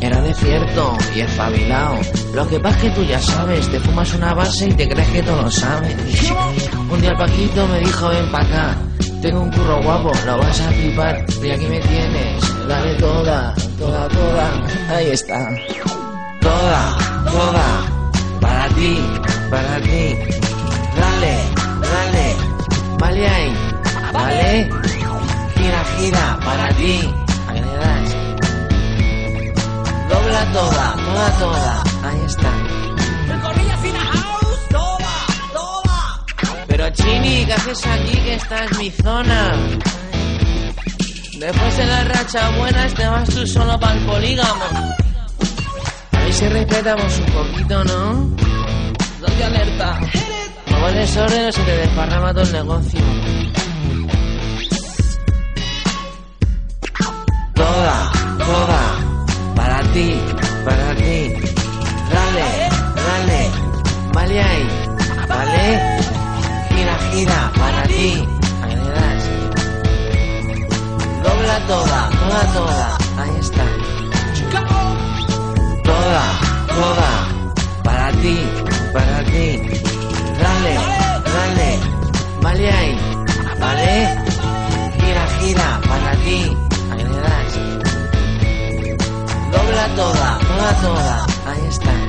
Era desierto y espabilado. Lo que pasa es que tú ya sabes, te fumas una base y te crees que todo lo sabes. Un día el Paquito me dijo, ven pa' acá. Tengo un curro guapo, lo vas a flipar. Y aquí me tienes, dale toda, toda, toda. Ahí está. Toda, toda. Para ti, para ti. Dale, dale. Vale ahí, vale. Gira, gira, para ti. Ahí le das. Dobla toda, toda, toda. Ahí está. Pero Chini, ¿qué haces aquí? Que esta es mi zona. Después de la racha buena, te vas tú solo para el polígamo. A ver si respetamos un poquito, ¿no? Doy alerta. Como el desorden o se te desparrama todo el negocio. Toda, toda, para ti, para ti. Dale, dale, vale ahí, vale. Gira, para ti, das. Dobla toda, toda, toda, ahí está. Toda, toda, para ti, para ti. Dale, dale, vale ahí, vale. Gira, gira, para ti, das. Dobla toda, toda, toda, ahí está.